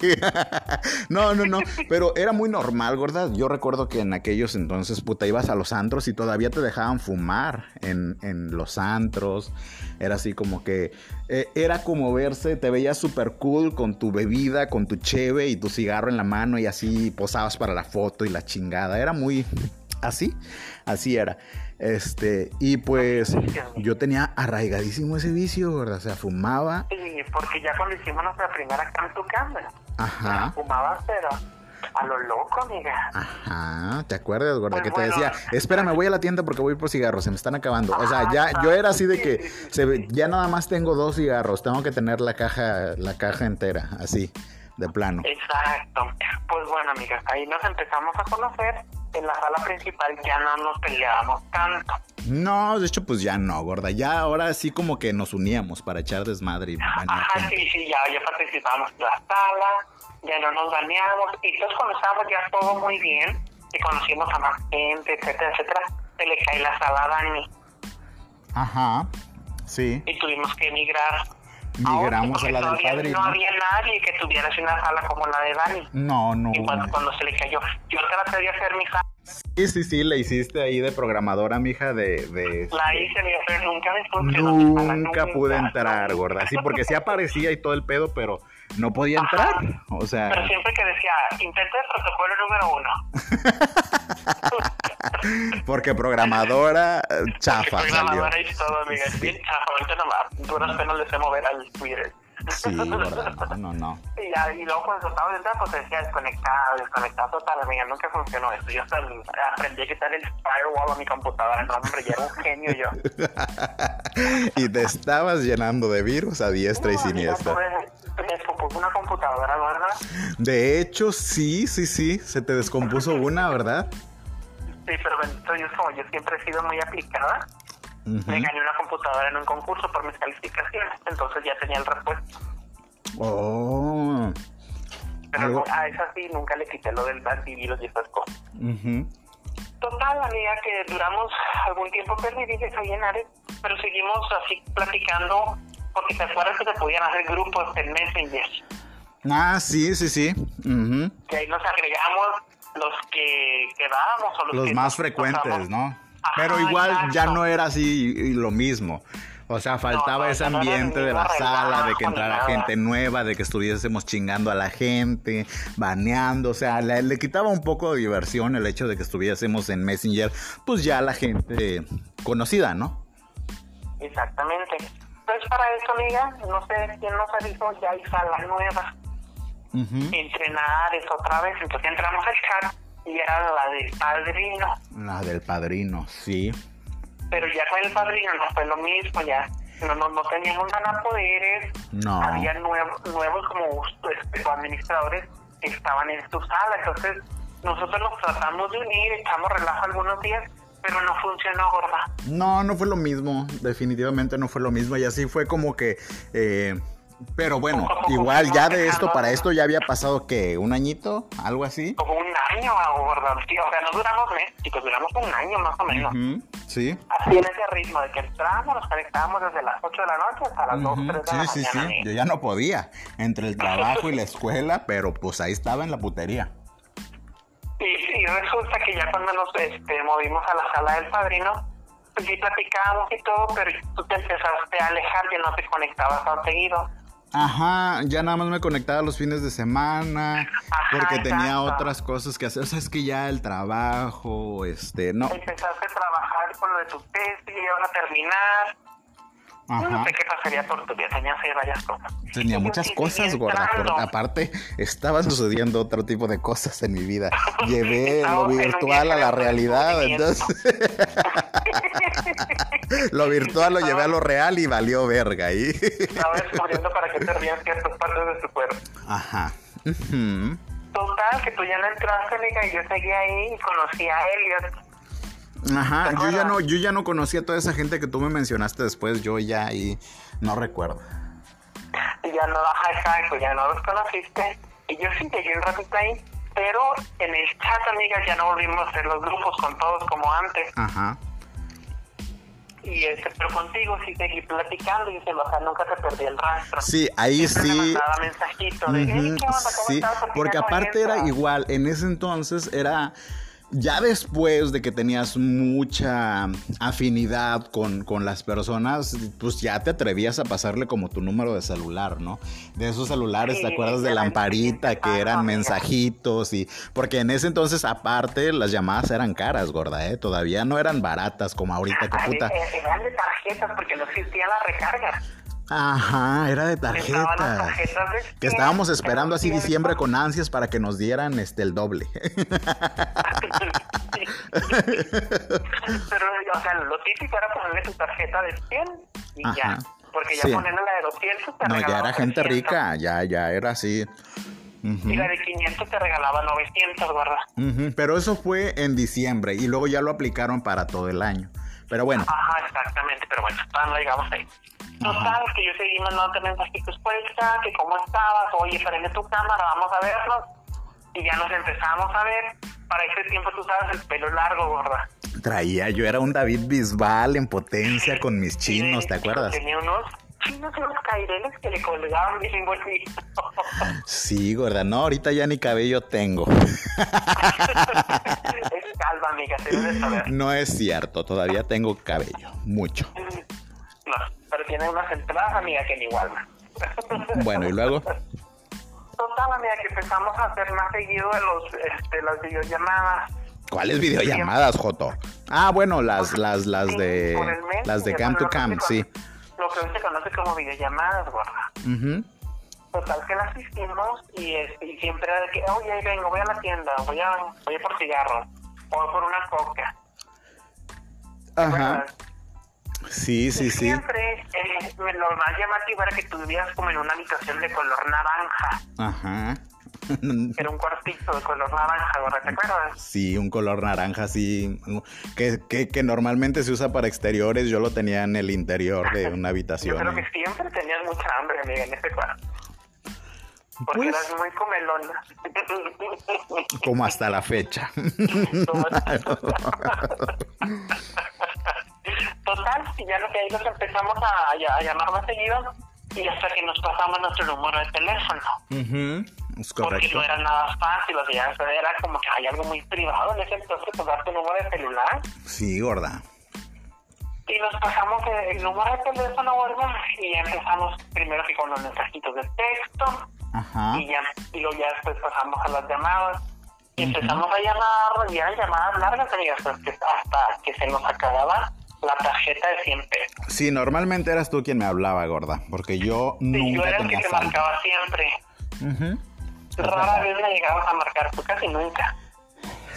no, no, no. Pero era muy normal, gorda. Yo recuerdo que en aquellos entonces, puta, ibas a los antros y todavía te dejaban fumar en, en los antros. Era así como que eh, era como verse, te veías súper cool con tu bebida, con tu cheve y tu cigarro en la mano y así posabas para la foto y la chingada. Era muy así, así era. Este, y pues yo tenía arraigadísimo ese vicio, ¿verdad? O sea, fumaba. Sí, porque ya cuando hicimos nuestra primera cámara, Ajá. Fumaba, pero a lo loco, amiga. Ajá, ¿te acuerdas, gorda? que te decía, espérame, voy a la tienda porque voy por cigarros, se me están acabando. o sea, ya yo era así de que se, ya nada más tengo dos cigarros, tengo que tener la caja, la caja entera, así, de plano. Exacto. Pues bueno, amiga, ahí nos empezamos a conocer. En la sala principal ya no nos peleábamos tanto. No, de hecho, pues ya no, gorda. Ya ahora sí como que nos uníamos para echar desmadre y Ajá, sí, sí, ya, ya participamos en la sala ya no nos bañamos, y entonces cuando estábamos ya todo muy bien, y conocimos a más gente, etcétera, etcétera, se le cae la sala a Dani. Ajá, sí. Y tuvimos que emigrar. Migramos a, la del padrino. No había nadie que tuviera una sala como la de Dani. No, no. Y cuando, cuando se le cayó, yo traté de hacer mi sala. Sí, sí, sí, le hiciste ahí de programadora, mija, de... de la hice, pero nunca me funcionó. Nunca pude entrar, gorda. Sí, porque sí aparecía y todo el pedo, pero no podía entrar. O sea. Pero siempre que decía, intenta el protocolo número uno. Porque programadora chafa. Porque programadora y todo, amiga. Es bien chafa. Ahorita nomás, duras penas le sé mover al Twitter. Sí, verdad. No, no. Y, luego cuando estaba dentro, pues decía desconectado, desconectado total, amiga, nunca funcionó esto. Yo hasta aprendí a quitar el firewall a mi computadora, no, hombre, ya era un genio yo. y te estabas llenando de virus a diestra y siniestra. Descompuso una computadora, ¿verdad? De hecho, sí, sí, sí, se te descompuso una, ¿verdad? Sí, pero bendito yo, como yo siempre he sido muy aplicada, me gané una computadora en un concurso por mis calificaciones, entonces ya tenía el repuesto. Oh. Pero a esa sí nunca le quité lo del antivirus y esas cosas. Total, amiga, que duramos algún tiempo perdidos ahí en Ares, pero seguimos así platicando, porque te acuerdas que se podían hacer grupos en Messenger. Ah, sí, sí, sí. Que ahí nos agregamos los que quedábamos o los, más frecuentes, ¿no? Pero igual ya no era así lo mismo. O sea, faltaba ese ambiente de la sala, de que entrara gente nueva, de que estuviésemos chingando a la gente, baneando. O sea, le, quitaba un poco de diversión el hecho de que estuviésemos en Messenger, pues ya la gente conocida, ¿no? Exactamente. Pues para eso, amiga, no sé quién nos avisó, ya hay sala nueva. Entrenar es otra vez, entonces entramos al chat y era la del padrino. La del padrino, sí. Pero ya con el padrino no fue lo mismo, ya no, no, no teníamos poderes. No. Había nuevos, nuevos como este, administradores que estaban en su sala, entonces nosotros nos tratamos de unir, echamos relajo algunos días, pero no funcionó, gorda. No, no fue lo mismo, definitivamente no fue lo mismo, y así fue como que... Eh, pero bueno, igual ya de esto para esto ya había pasado que un añito, algo así. Como un año, ¿verdad? o sea, no duramos mes, chicos, duramos un año más o menos. sí. Así en ese ritmo de que entramos, nos conectábamos desde las 8 de la noche hasta las 2, 3 de sí, la sí, mañana. Sí, sí, yo ya no podía entre el trabajo y la escuela, pero pues ahí estaba en la putería. Y sí, resulta que ya cuando nos este, movimos a la sala del padrino, pues sí platicábamos y todo, pero tú te empezaste a alejar, que no te conectabas tan seguido. Ajá, ya nada más me conectaba los fines de semana porque tenía otras cosas que hacer. O sea, es que ya el trabajo, este, no. Empezaste a trabajar con lo de tu tesis y iban a terminar. No sé qué pasaría por tu vida, tenía hacer varias cosas. Tenía muchas cosas, gorda. aparte, estaban sucediendo otro tipo de cosas en mi vida. Llevé lo virtual a la realidad, entonces. lo virtual lo llevé a lo real y valió verga ahí. Estaba descubriendo para qué servían ciertas partes de su cuerpo. Ajá. Total, que tú ya no entraste, amiga, y yo seguía ahí y conocí a Elliot Ajá, yo ya no, yo ya no conocía a toda esa gente que tú me mencionaste después, yo ya ahí no recuerdo. Ya no, ajá, exacto, ya no los conociste. Y yo sí llegué un ratito ahí, pero en el chat, amigas, ya no volvimos a hacer los grupos con todos como antes. Ajá. Y este, pero contigo sí seguí platicando y se sea, nunca te perdí el rastro. Sí, ahí sí. mensajito de, ¿qué sí, porque aparte era igual, en ese entonces era ya después de que tenías mucha afinidad con, las personas, pues ya te atrevías a pasarle como tu número de celular, ¿no? De esos celulares, ¿te acuerdas de lamparita que eran mensajitos? y Porque en ese entonces, aparte, las llamadas eran caras, gorda, ¿eh? Todavía no eran baratas como ahorita, que puta. Eran de tarjetas porque no existía la recarga. Ajá, era de tarjeta. Que estábamos esperando así diciembre con ansias para que nos dieran este el doble. Pero, o sea, lo típico era ponerle tu tarjeta de 100 y ya. Porque ya ponerle la de 200 te No, ya era gente rica, ya, ya era así. Y la de 500 te regalaba 900, ¿verdad? Pero eso fue en diciembre y luego ya lo aplicaron para todo el año. Pero bueno. Ajá, exactamente, pero bueno, no llegamos ahí. Total, que yo seguí mandándote mensajitos el que cómo estabas, oye, prende tu cámara, vamos a vernos. Y ya nos empezamos a ver. Para ese tiempo tú sabes el pelo largo, gorda. Traía, yo era un David Bisbal en potencia con mis chinos, ¿te acuerdas? Tenía unos chinos unos caireles que le colgaban bien bonito. Sí, gorda, no, ahorita ya ni cabello tengo. es calva, amiga, se debe saber. No es cierto, todavía tengo cabello, mucho. No, pero tiene unas entradas, amiga, que ni igual. Bueno, ¿y luego? Total, amiga, que empezamos a hacer más seguido de los, este, las videollamadas. ¿Cuáles videollamadas, Joto? Ah, bueno, las, las, las de, las de Cam to Cam, sí. Que hoy se conoce como videollamadas, gorda. Total que las y, este, y siempre era de que, oye, ahí vengo, voy a la tienda, voy a, voy a por cigarros, voy por una coca. Ajá. Sí, sí, sí. Siempre eh, lo más llamativo era que tú vivías como en una habitación de color naranja. Ajá. Era un cuartito de color naranja, ¿te acuerdas? Sí, un color naranja así, que, que, que, normalmente se usa para exteriores, yo lo tenía en el interior de una habitación. Yo creo que siempre tenías mucha hambre, amiga, en ese cuarto. Porque pues eras muy comelona. Como hasta la fecha. Total, y ya lo que ahí nos empezamos a, a, llamar más seguido y hasta que nos pasamos nuestro número de teléfono. Es. Porque no era nada fácil, o sea, era como que hay algo muy privado en ese entonces, pues dar tu número de celular. Sí, gorda. Y nos pasamos el número de teléfono, gorda, y ya empezamos primero que con los mensajitos de texto. Ajá. Y ya, y luego ya después pasamos a las llamadas. Y empezamos a llamar, y eran llamadas largas, amigas, hasta que se nos acababa la tarjeta de 100 pesos. Sí, normalmente eras tú quien me hablaba, gorda, porque yo sí, nunca yo era el que te marcaba siempre. Rara vez me llegabas a marcar, tú casi nunca.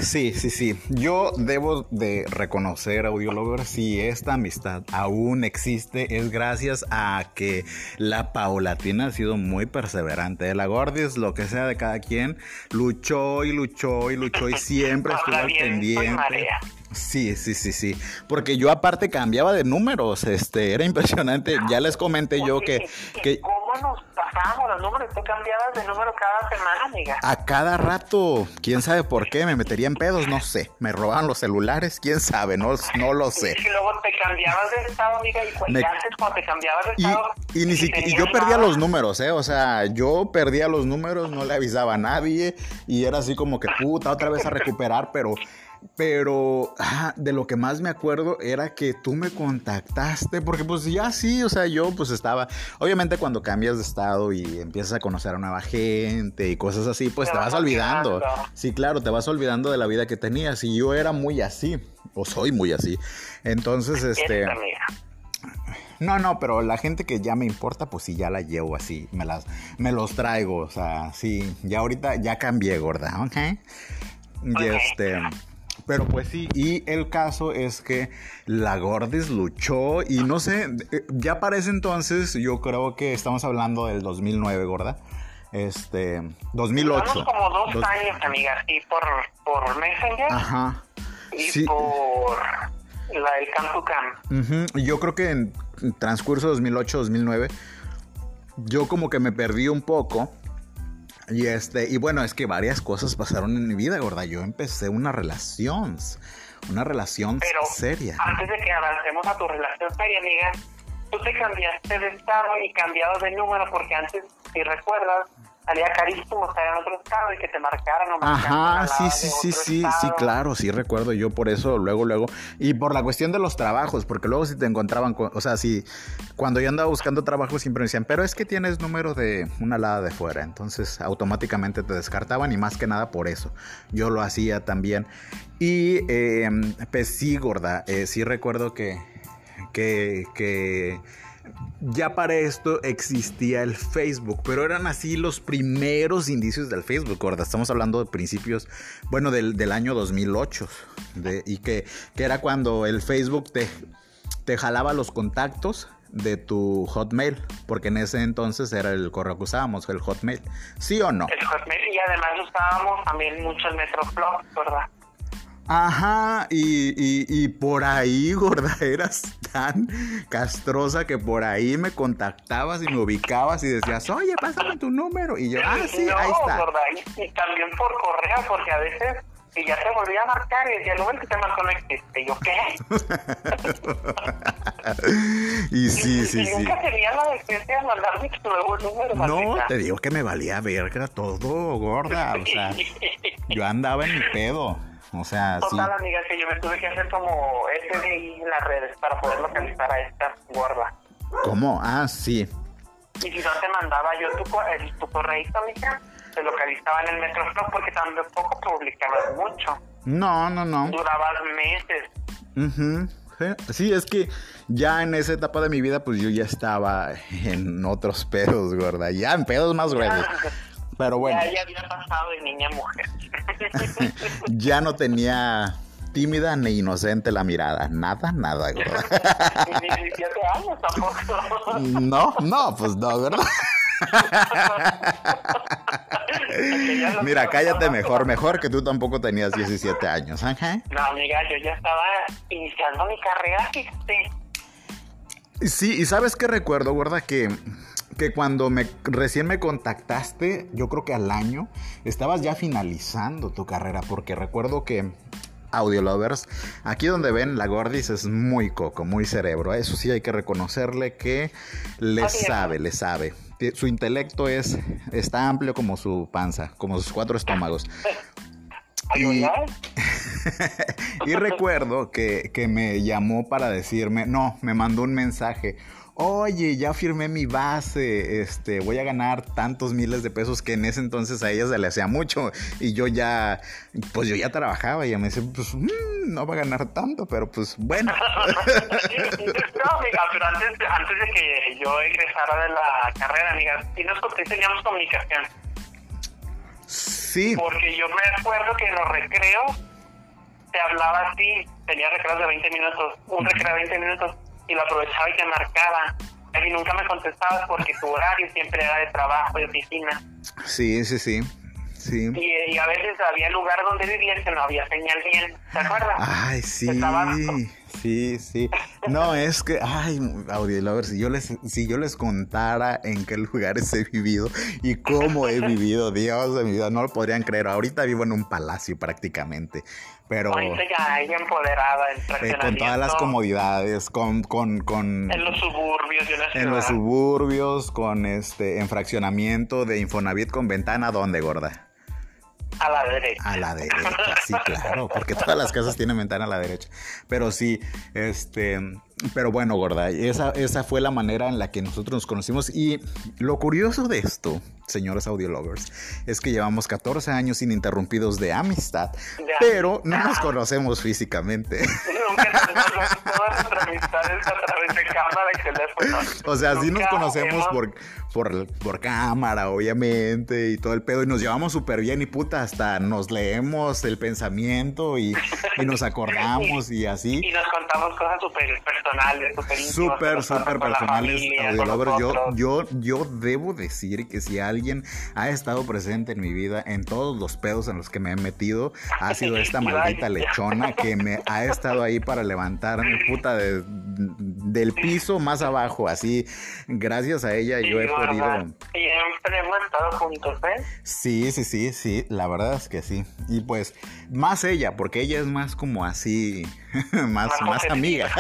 Sí, sí, sí. Yo debo de reconocer, Audiolover, si esta amistad aún existe, es gracias a que la paulatina ha sido muy perseverante. La Gordis, lo que sea de cada quien, luchó y luchó y luchó y siempre estuvo al pendiente. Sí, sí, sí, sí. Porque yo aparte cambiaba de números, este, era impresionante. Ya les comenté yo que, que... ¿Cómo nos pasábamos los números? Tú cambiabas de número cada semana, amiga. A cada rato. ¿Quién sabe por qué? Me metería en pedos, no sé. Me robaban los celulares, quién sabe, no, no lo sé. Y luego te cambiabas de estado, amiga, y cuando, cuando te cambiabas de estado... Y, ni siquiera, yo perdía los números, ¿eh? O sea, yo perdía los números, no le avisaba a nadie y era así como que puta, otra vez a recuperar, pero pero de lo que más me acuerdo era que tú me contactaste, porque pues ya sí, o sea, yo pues estaba, obviamente cuando cambias de estado y empiezas a conocer a nueva gente y cosas así, pues te, vas, olvidando. Sí, claro, te vas olvidando de la vida que tenías y yo era muy así, o soy muy así. Entonces, este... No, no, pero la gente que ya me importa, pues sí, ya la llevo así, me las, me los traigo, o sea, sí, ya ahorita ya cambié, gorda, ¿ok? Y este, pero pues sí, y el caso es que la Gordis luchó y no sé, ya para ese entonces yo creo que estamos hablando del 2009, gorda. Este, 2008. Estamos como dos, años, amiga, y por, por Messenger. Ajá. Y por la del Cam to Yo creo que en transcurso 2008-2009, yo como que me perdí un poco. Y este, y bueno, es que varias cosas pasaron en mi vida, gorda. Yo empecé una relación, una relación Pero seria. Antes de que avancemos a tu relación seria, amiga, tú te cambiaste de estado y cambiado de número porque antes, si recuerdas, salía carísimo estar en otro estado y que te marcaran o Ajá, sí, sí, sí, sí, sí, claro, sí recuerdo yo por eso, luego, luego, y por la cuestión de los trabajos, porque luego si te encontraban, o sea, si cuando yo andaba buscando trabajo siempre me decían, pero es que tienes número de una lada de fuera, entonces automáticamente te descartaban y más que nada por eso, yo lo hacía también. Y eh, pues sí, gorda, eh, sí recuerdo que, que, que ya para esto existía el Facebook, pero eran así los primeros indicios del Facebook, ¿verdad? Estamos hablando de principios, bueno, del, año 2008, y que, era cuando el Facebook te, te jalaba los contactos de tu Hotmail, porque en ese entonces era el correo que usábamos, el Hotmail. ¿Sí o no? El Hotmail y además usábamos también mucho el ¿verdad? Ajá, y, y, por ahí, gorda, eras tan castrosa que por ahí me contactabas y me ubicabas y decías, oye, pásame tu número. Y yo, ah, sí, ahí está. Gorda, y, también por correo, porque a veces y ya te volví a marcar y decía, el número que te marcó no existe. yo, ¿qué? y sí, sí, sí. nunca tenía la decencia de mandarme tu nuevo número. No, te digo que me valía verga todo, gorda. O sea, yo andaba en mi pedo. O sea, Total, amiga, que yo me tuve que hacer como SDI en las redes para poder localizar a esta gorda. ¿Cómo? Ah, sí. Y si no te mandaba yo tu, tu correo, amiga, te localizaba en el Metroflop porque tampoco publicabas mucho. No, no, no. Durabas meses. Sí, es que ya en esa etapa de mi vida, pues yo ya estaba en otros pedos, gorda. Ya en pedos más gruesos. Pero bueno. Ya, había pasado de niña a mujer. ya no tenía tímida ni inocente la mirada. Nada, nada, ¿verdad? Ni 17 años tampoco. No, no, pues no, ¿verdad? Mira, cállate mejor, mejor que tú tampoco tenías 17 años, ¿eh? No, amiga, yo ya estaba iniciando mi carrera, fíjate. Sí, y sabes qué recuerdo, ¿verdad? Que que cuando me recién me contactaste, yo creo que al año, estabas ya finalizando tu carrera, porque recuerdo que Audio Lovers, aquí donde ven, la Gordis es muy coco, muy cerebro. Eso sí hay que reconocerle que le sabe, le sabe. Su intelecto es está amplio como su panza, como sus cuatro estómagos. Y, y recuerdo que, que me llamó para decirme, no, me mandó un mensaje oye, ya firmé mi base, este, voy a ganar tantos miles de pesos que en ese entonces a ella se le hacía mucho y yo ya, pues yo ya trabajaba y ella me dice, pues mm, no va a ganar tanto, pero pues bueno. no, amiga, pero antes, antes de que yo egresara de la carrera, amiga, y nosotros teníamos comunicación. Sí. Porque yo me acuerdo que en los recreos te hablaba así, tenía recreos de 20 minutos, un recreo de 20 minutos y lo aprovechaba y te marcaba. Y nunca me contestabas porque tu horario siempre era de trabajo, de oficina. Sí, sí, sí. Sí. Y, a veces había lugar donde vivías que no había señal bien, ¿te acuerdas? Ay, sí. Sí, sí. No, es que, ay, Audio Lovers, si yo les, si yo les contara en qué lugares he vivido y cómo he vivido, Dios de mi vida, no lo podrían creer. Ahorita vivo en un palacio prácticamente. Pero ya empoderada eh, con todas las comodidades, con, con, con en los suburbios En los suburbios, con este en fraccionamiento de Infonavit con ventana, ¿dónde, gorda? A la derecha. A la derecha, sí, claro, porque todas las casas tienen ventana a la derecha. Pero sí, este, pero bueno, gorda, esa, esa fue la manera en la que nosotros nos conocimos. Y lo curioso de esto, señores audiolovers, es que llevamos 14 años ininterrumpidos de amistad, pero no nos conocemos físicamente. todas nuestras amistades a través de cámara y teléfono. O sea, sí nos Nunca conocemos hemos- por, por, por cámara, obviamente, y todo el pedo, y nos llevamos súper bien, y puta, hasta nos leemos el pensamiento y, y nos acordamos y así. Y nos contamos cosas súper personales, súper. Súper, súper personales, familia. Yo, yo, yo debo decir que si alguien ha estado presente en mi vida, en todos los pedos en los que me he metido, ha sido esta maldita lechona que me ha estado ahí para levantarme, puta, de- del piso más abajo, así. Gracias a ella yo he ¿verdad? Siempre hemos estado juntos, ¿eh? Sí, sí, sí, sí, la verdad es que sí. Y pues, más ella, porque ella es más como así, más, Más más amiga.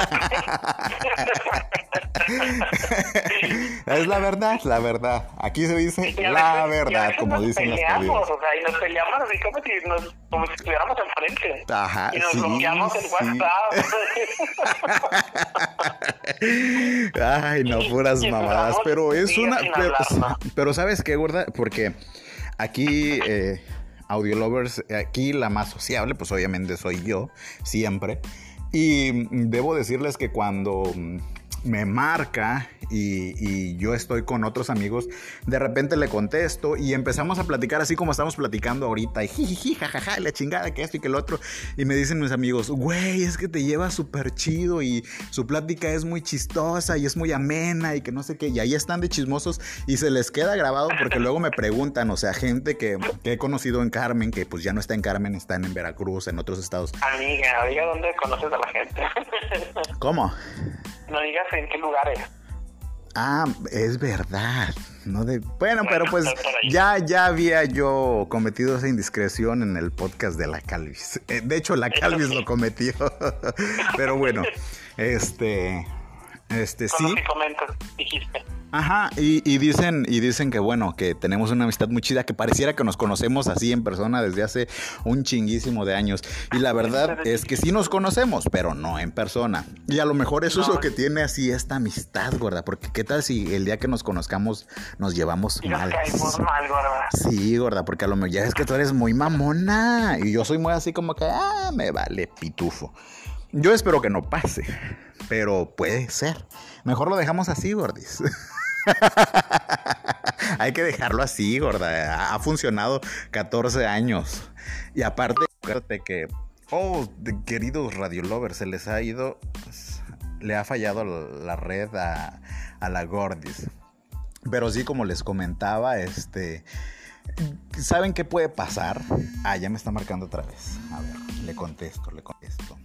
es la verdad, la verdad. Aquí se dice Y la veces- y verdad, como dicen las peleamos. O sea, y nos peleamos así como si, nos, como si estuviéramos enfrente. Ajá, y nos sí, bloqueamos el sí. WhatsApp. Ay, no, puras Y mamadas. duramos Pero es una. Pero, pero ¿sabes qué, gorda? Porque aquí, eh, Audio Lovers, aquí la más sociable, pues obviamente soy yo, siempre. Y debo decirles que cuando mm, me marca y, y yo estoy con otros amigos, de repente le contesto y empezamos a platicar así como estamos platicando ahorita. Y jijiji, jajaja, la chingada, que esto y que el otro. Y me dicen mis amigos, güey, es que te lleva súper chido y su plática es muy chistosa y es muy amena y que no sé qué. Y ahí están de chismosos y se les queda grabado porque luego me preguntan, o sea, gente que, que he conocido en Carmen, que pues ya no está en Carmen, están en Veracruz, en otros estados. Amiga, diga dónde conoces a la gente. ¿Cómo? No digas en qué lugares. Ah, es verdad. No de... Bueno, pero pues ya, ya había yo cometido esa indiscreción en el podcast de la Calvis. Eh, De hecho, la Calvis lo cometió. Pero bueno, este, este Con sí. los comentas, dijiste. Ajá, y, y dicen, y dicen que bueno, que tenemos una amistad muy chida, que pareciera que nos conocemos así en persona desde hace un chinguísimo de años. Y la verdad es que sí nos conocemos, pero no en persona. Y a lo mejor eso es lo que tiene así esta amistad, gorda, porque qué tal si el día que nos conozcamos nos llevamos Y mal. caímos mal, gorda. Sí, gorda, porque a lo mejor ya es que tú eres muy mamona y yo soy muy así como que, ah, me vale pitufo. Yo espero que no pase, pero puede ser. Mejor lo dejamos así, gordis. Hay que dejarlo así, gorda. Ha funcionado 14 años. Y aparte, acuérdate que, oh, queridos radiolovers, se les ha ido, pues, le ha fallado la red a, a la gordis. Pero sí, como les comentaba, este... ¿Saben qué puede pasar? Ah, ya me está marcando otra vez. A ver, le contesto, le contesto.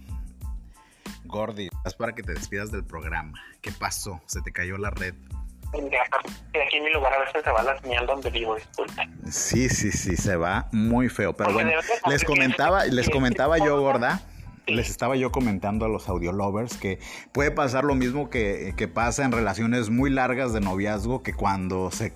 Gordy, es para que te despidas del programa. ¿Qué pasó? Se te cayó la red. Aquí en mi lugar a veces se va la señal donde vivo, disculpe. Sí, sí, sí, se va muy feo. Pero Porque bueno, les comentaba, les comentaba yo, gorda. Sí. Les estaba yo comentando a los audiolovers que puede pasar lo mismo que, que pasa en relaciones muy largas de noviazgo que cuando se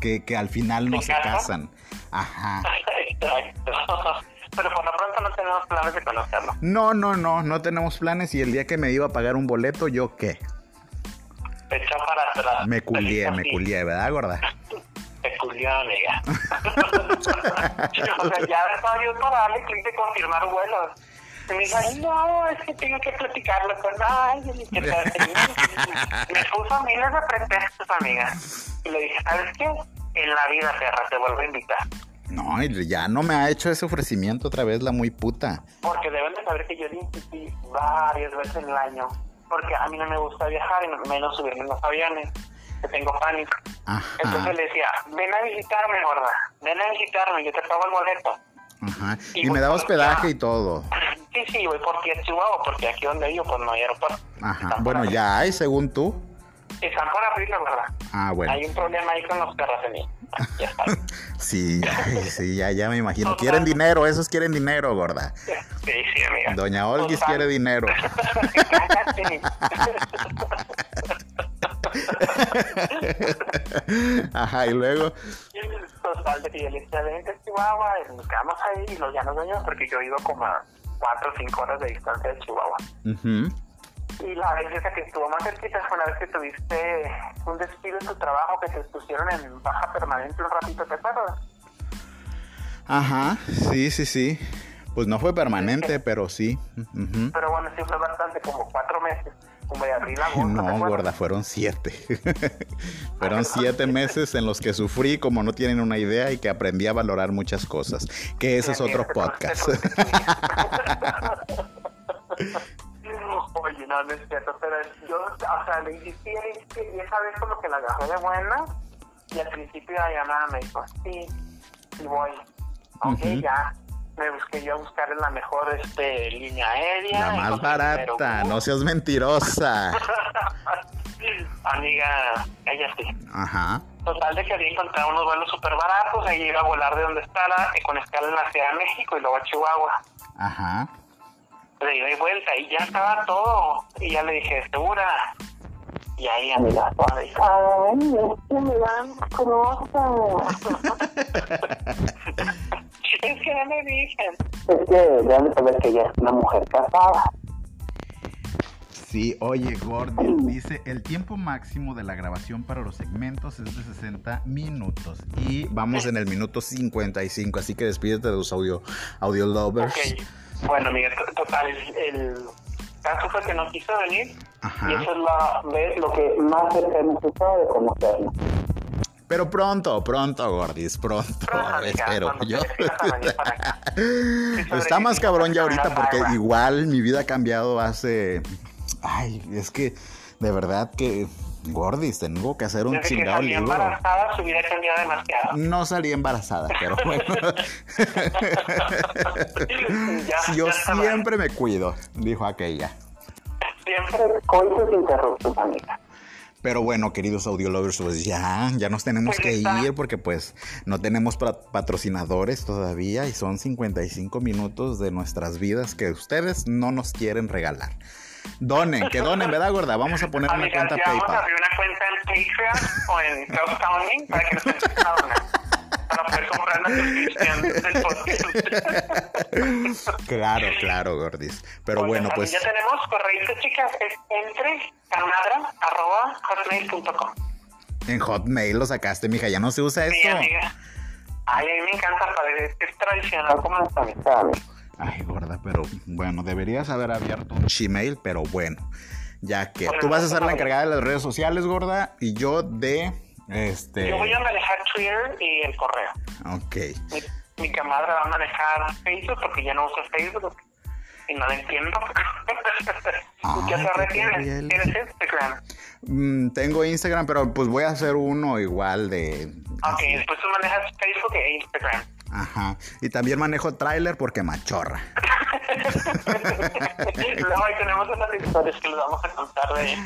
que, que al final no ¿Se se casan. Ajá. Exacto. Pero por lo pronto no tenemos planes de conocerlo. No, no, no, no tenemos planes y el día que me iba a pagar un boleto, ¿yo qué? Te echó para atrás. Me culié, me culié, ¿verdad, gorda? Te culió, amiga. o sea, ya estaba yo para darle clic de confirmar vuelos. Y me dijo, "Ay, no, es que tengo que platicarlo con alguien. y que Me puso miles de pretextos, amiga. Y le dije, ¿sabes qué? En la vida, perra, te vuelvo a invitar. No, y ya no me ha hecho ese ofrecimiento otra vez la muy puta. Porque deben de saber que yo le insistí varias veces en el año. Porque a mí no me gusta viajar y menos subirme en los aviones. Que tengo pánico. Ajá, Entonces le decía, ven a visitarme, gorda. Ven a visitarme, yo te pago el boleto. ajá. Y Y me da hospedaje y todo. Sí, sí, voy por ti a Chihuahua, porque aquí donde vivo, pues no hay aeropuerto. Ajá. Están Bueno, ya hay, según tú. Están por abrirlo, ¿verdad? Ah, bueno. Hay un problema ahí con los mí. Ya. Sí, ya, sí, ya, ya me imagino. Quieren dinero, esos quieren dinero, gorda. Sí, sí, amiga. Doña Olguis Total. quiere dinero. Ajá, y luego. Total, de que yo le decía, vente a Chihuahua, quedamos ahí y los ya nos venimos porque yo vivo como a 4 o 5 horas de distancia de Chihuahua. ujú. Y la vez que estuvo más cerquita fue una vez que tuviste un despido en tu trabajo que te pusieron en baja permanente un ratito, ¿te acuerdas? Ajá, sí, sí, sí. Pues no fue permanente, pero sí. Pero bueno, sí fue bastante, como cuatro meses, como de abril a agosto. ¿te No, gorda, fueron siete. fueron siete meses en los que sufrí como no tienen una idea y que aprendí a valorar muchas cosas. Que ese es otro podcast. no, no es cierto, pero yo, o sea, le insistí, le insistí, y esa vez como que la agarré de buena, y al principio la llamada me dijo, sí, sí voy. Ok, Ujú. ya, me busqué yo a buscar la mejor este, línea aérea. La más barata, no bus. seas mentirosa. Amiga, ella sí. Ajá. Total de que había encontrado unos vuelos súper baratos, ahí iba a volar de donde estaba, y con escala en la Ciudad de México y luego a Chihuahua. Ajá. De ida y vuelta y ya estaba todo. Y ya le dije, ¿segura? Y ahí me dijo, ay, es que me dan cosas. es que no me dicen. Es que deben de saber que ella es una mujer casada. Sí, oye, Gordy, dice, el tiempo máximo de la grabación para los segmentos es de 60 minutos. Y vamos en el minuto 55, así que despídete de los audio, audio lovers. Ok, bueno, to- total, el caso fue que no quiso venir. Ajá. Y eso es la, lo que más hemos de conocernos. Pero pronto, pronto, Gordis, pronto, Pronto, espero. Yo... Está más cabrón ya ahorita porque igual mi vida ha cambiado hace... Ay, es que de verdad que, Gordis, tengo que hacer un Desde que chingado salí libro. embarazada, su vida cambió demasiado. No salí embarazada, pero bueno. Ya, Yo ya siempre me cuido, dijo aquella. Siempre coitos interruptos, amiga. Pero bueno, queridos audiolovers, pues ya, ya nos tenemos Pues que está. ir porque pues no tenemos pa- patrocinadores todavía y son 55 minutos de nuestras vidas que ustedes no nos quieren regalar. Donen, que donen, ¿verdad, gorda? Vamos a poner una cuenta ya vamos a PayPal. abrir una cuenta en Patreon o en crowdfunding para que nos empiecen a donar. Para poder comprar la suscripción del podcast. Claro, claro, gordis. Pero bueno, pues Ya tenemos correo, chicas. Es entre canadra.com. en Hotmail lo sacaste, mija, ya no se usa Sí, eso. amiga. Ay, a mí me encanta, es tradicional como nuestra amistad, amiga. Ay, gorda, pero bueno, deberías haber abierto un Gmail, pero bueno, ya que tú vas a ser la encargada de las redes sociales, gorda, y yo de este. Yo voy a manejar Twitter y el correo. Ok. Mi, mi camarada va a manejar Facebook porque ya no usa Facebook y no lo entiendo. ¿Y qué tienes? terrible. ¿Tienes Instagram? Mm, tengo Instagram, pero pues voy a hacer uno igual de. Ok, después tú manejas Facebook e Instagram. Ajá. Y también manejo trailer porque machorra. Luego ahí tenemos unas historias que les vamos a contar de,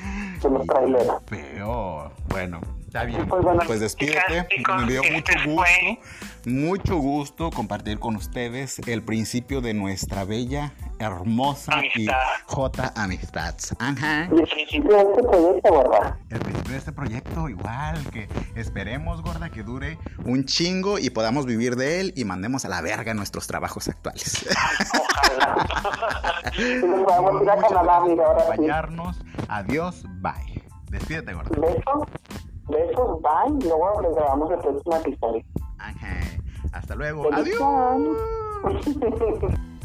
de los traileros. Peor. Bueno, está bien. Pues bueno, Pues despídete. chicas, Me dio este mucho fue- gusto. Mucho gusto compartir con ustedes el principio de nuestra bella, hermosa y Amistad. J Amistades. Ajá. El principio de este proyecto, ¿verdad? El principio de este proyecto, igual que esperemos, gorda, que dure un chingo y podamos vivir de él y mandemos a la verga nuestros trabajos actuales. Ojalá. ir a Canadá, mira, ahora sí. acompañarnos. Adiós, bye. Despídete, gorda. Besos, besos, bye. Y luego les grabamos el próximo episodio. Ajá. Hasta luego. Adiós.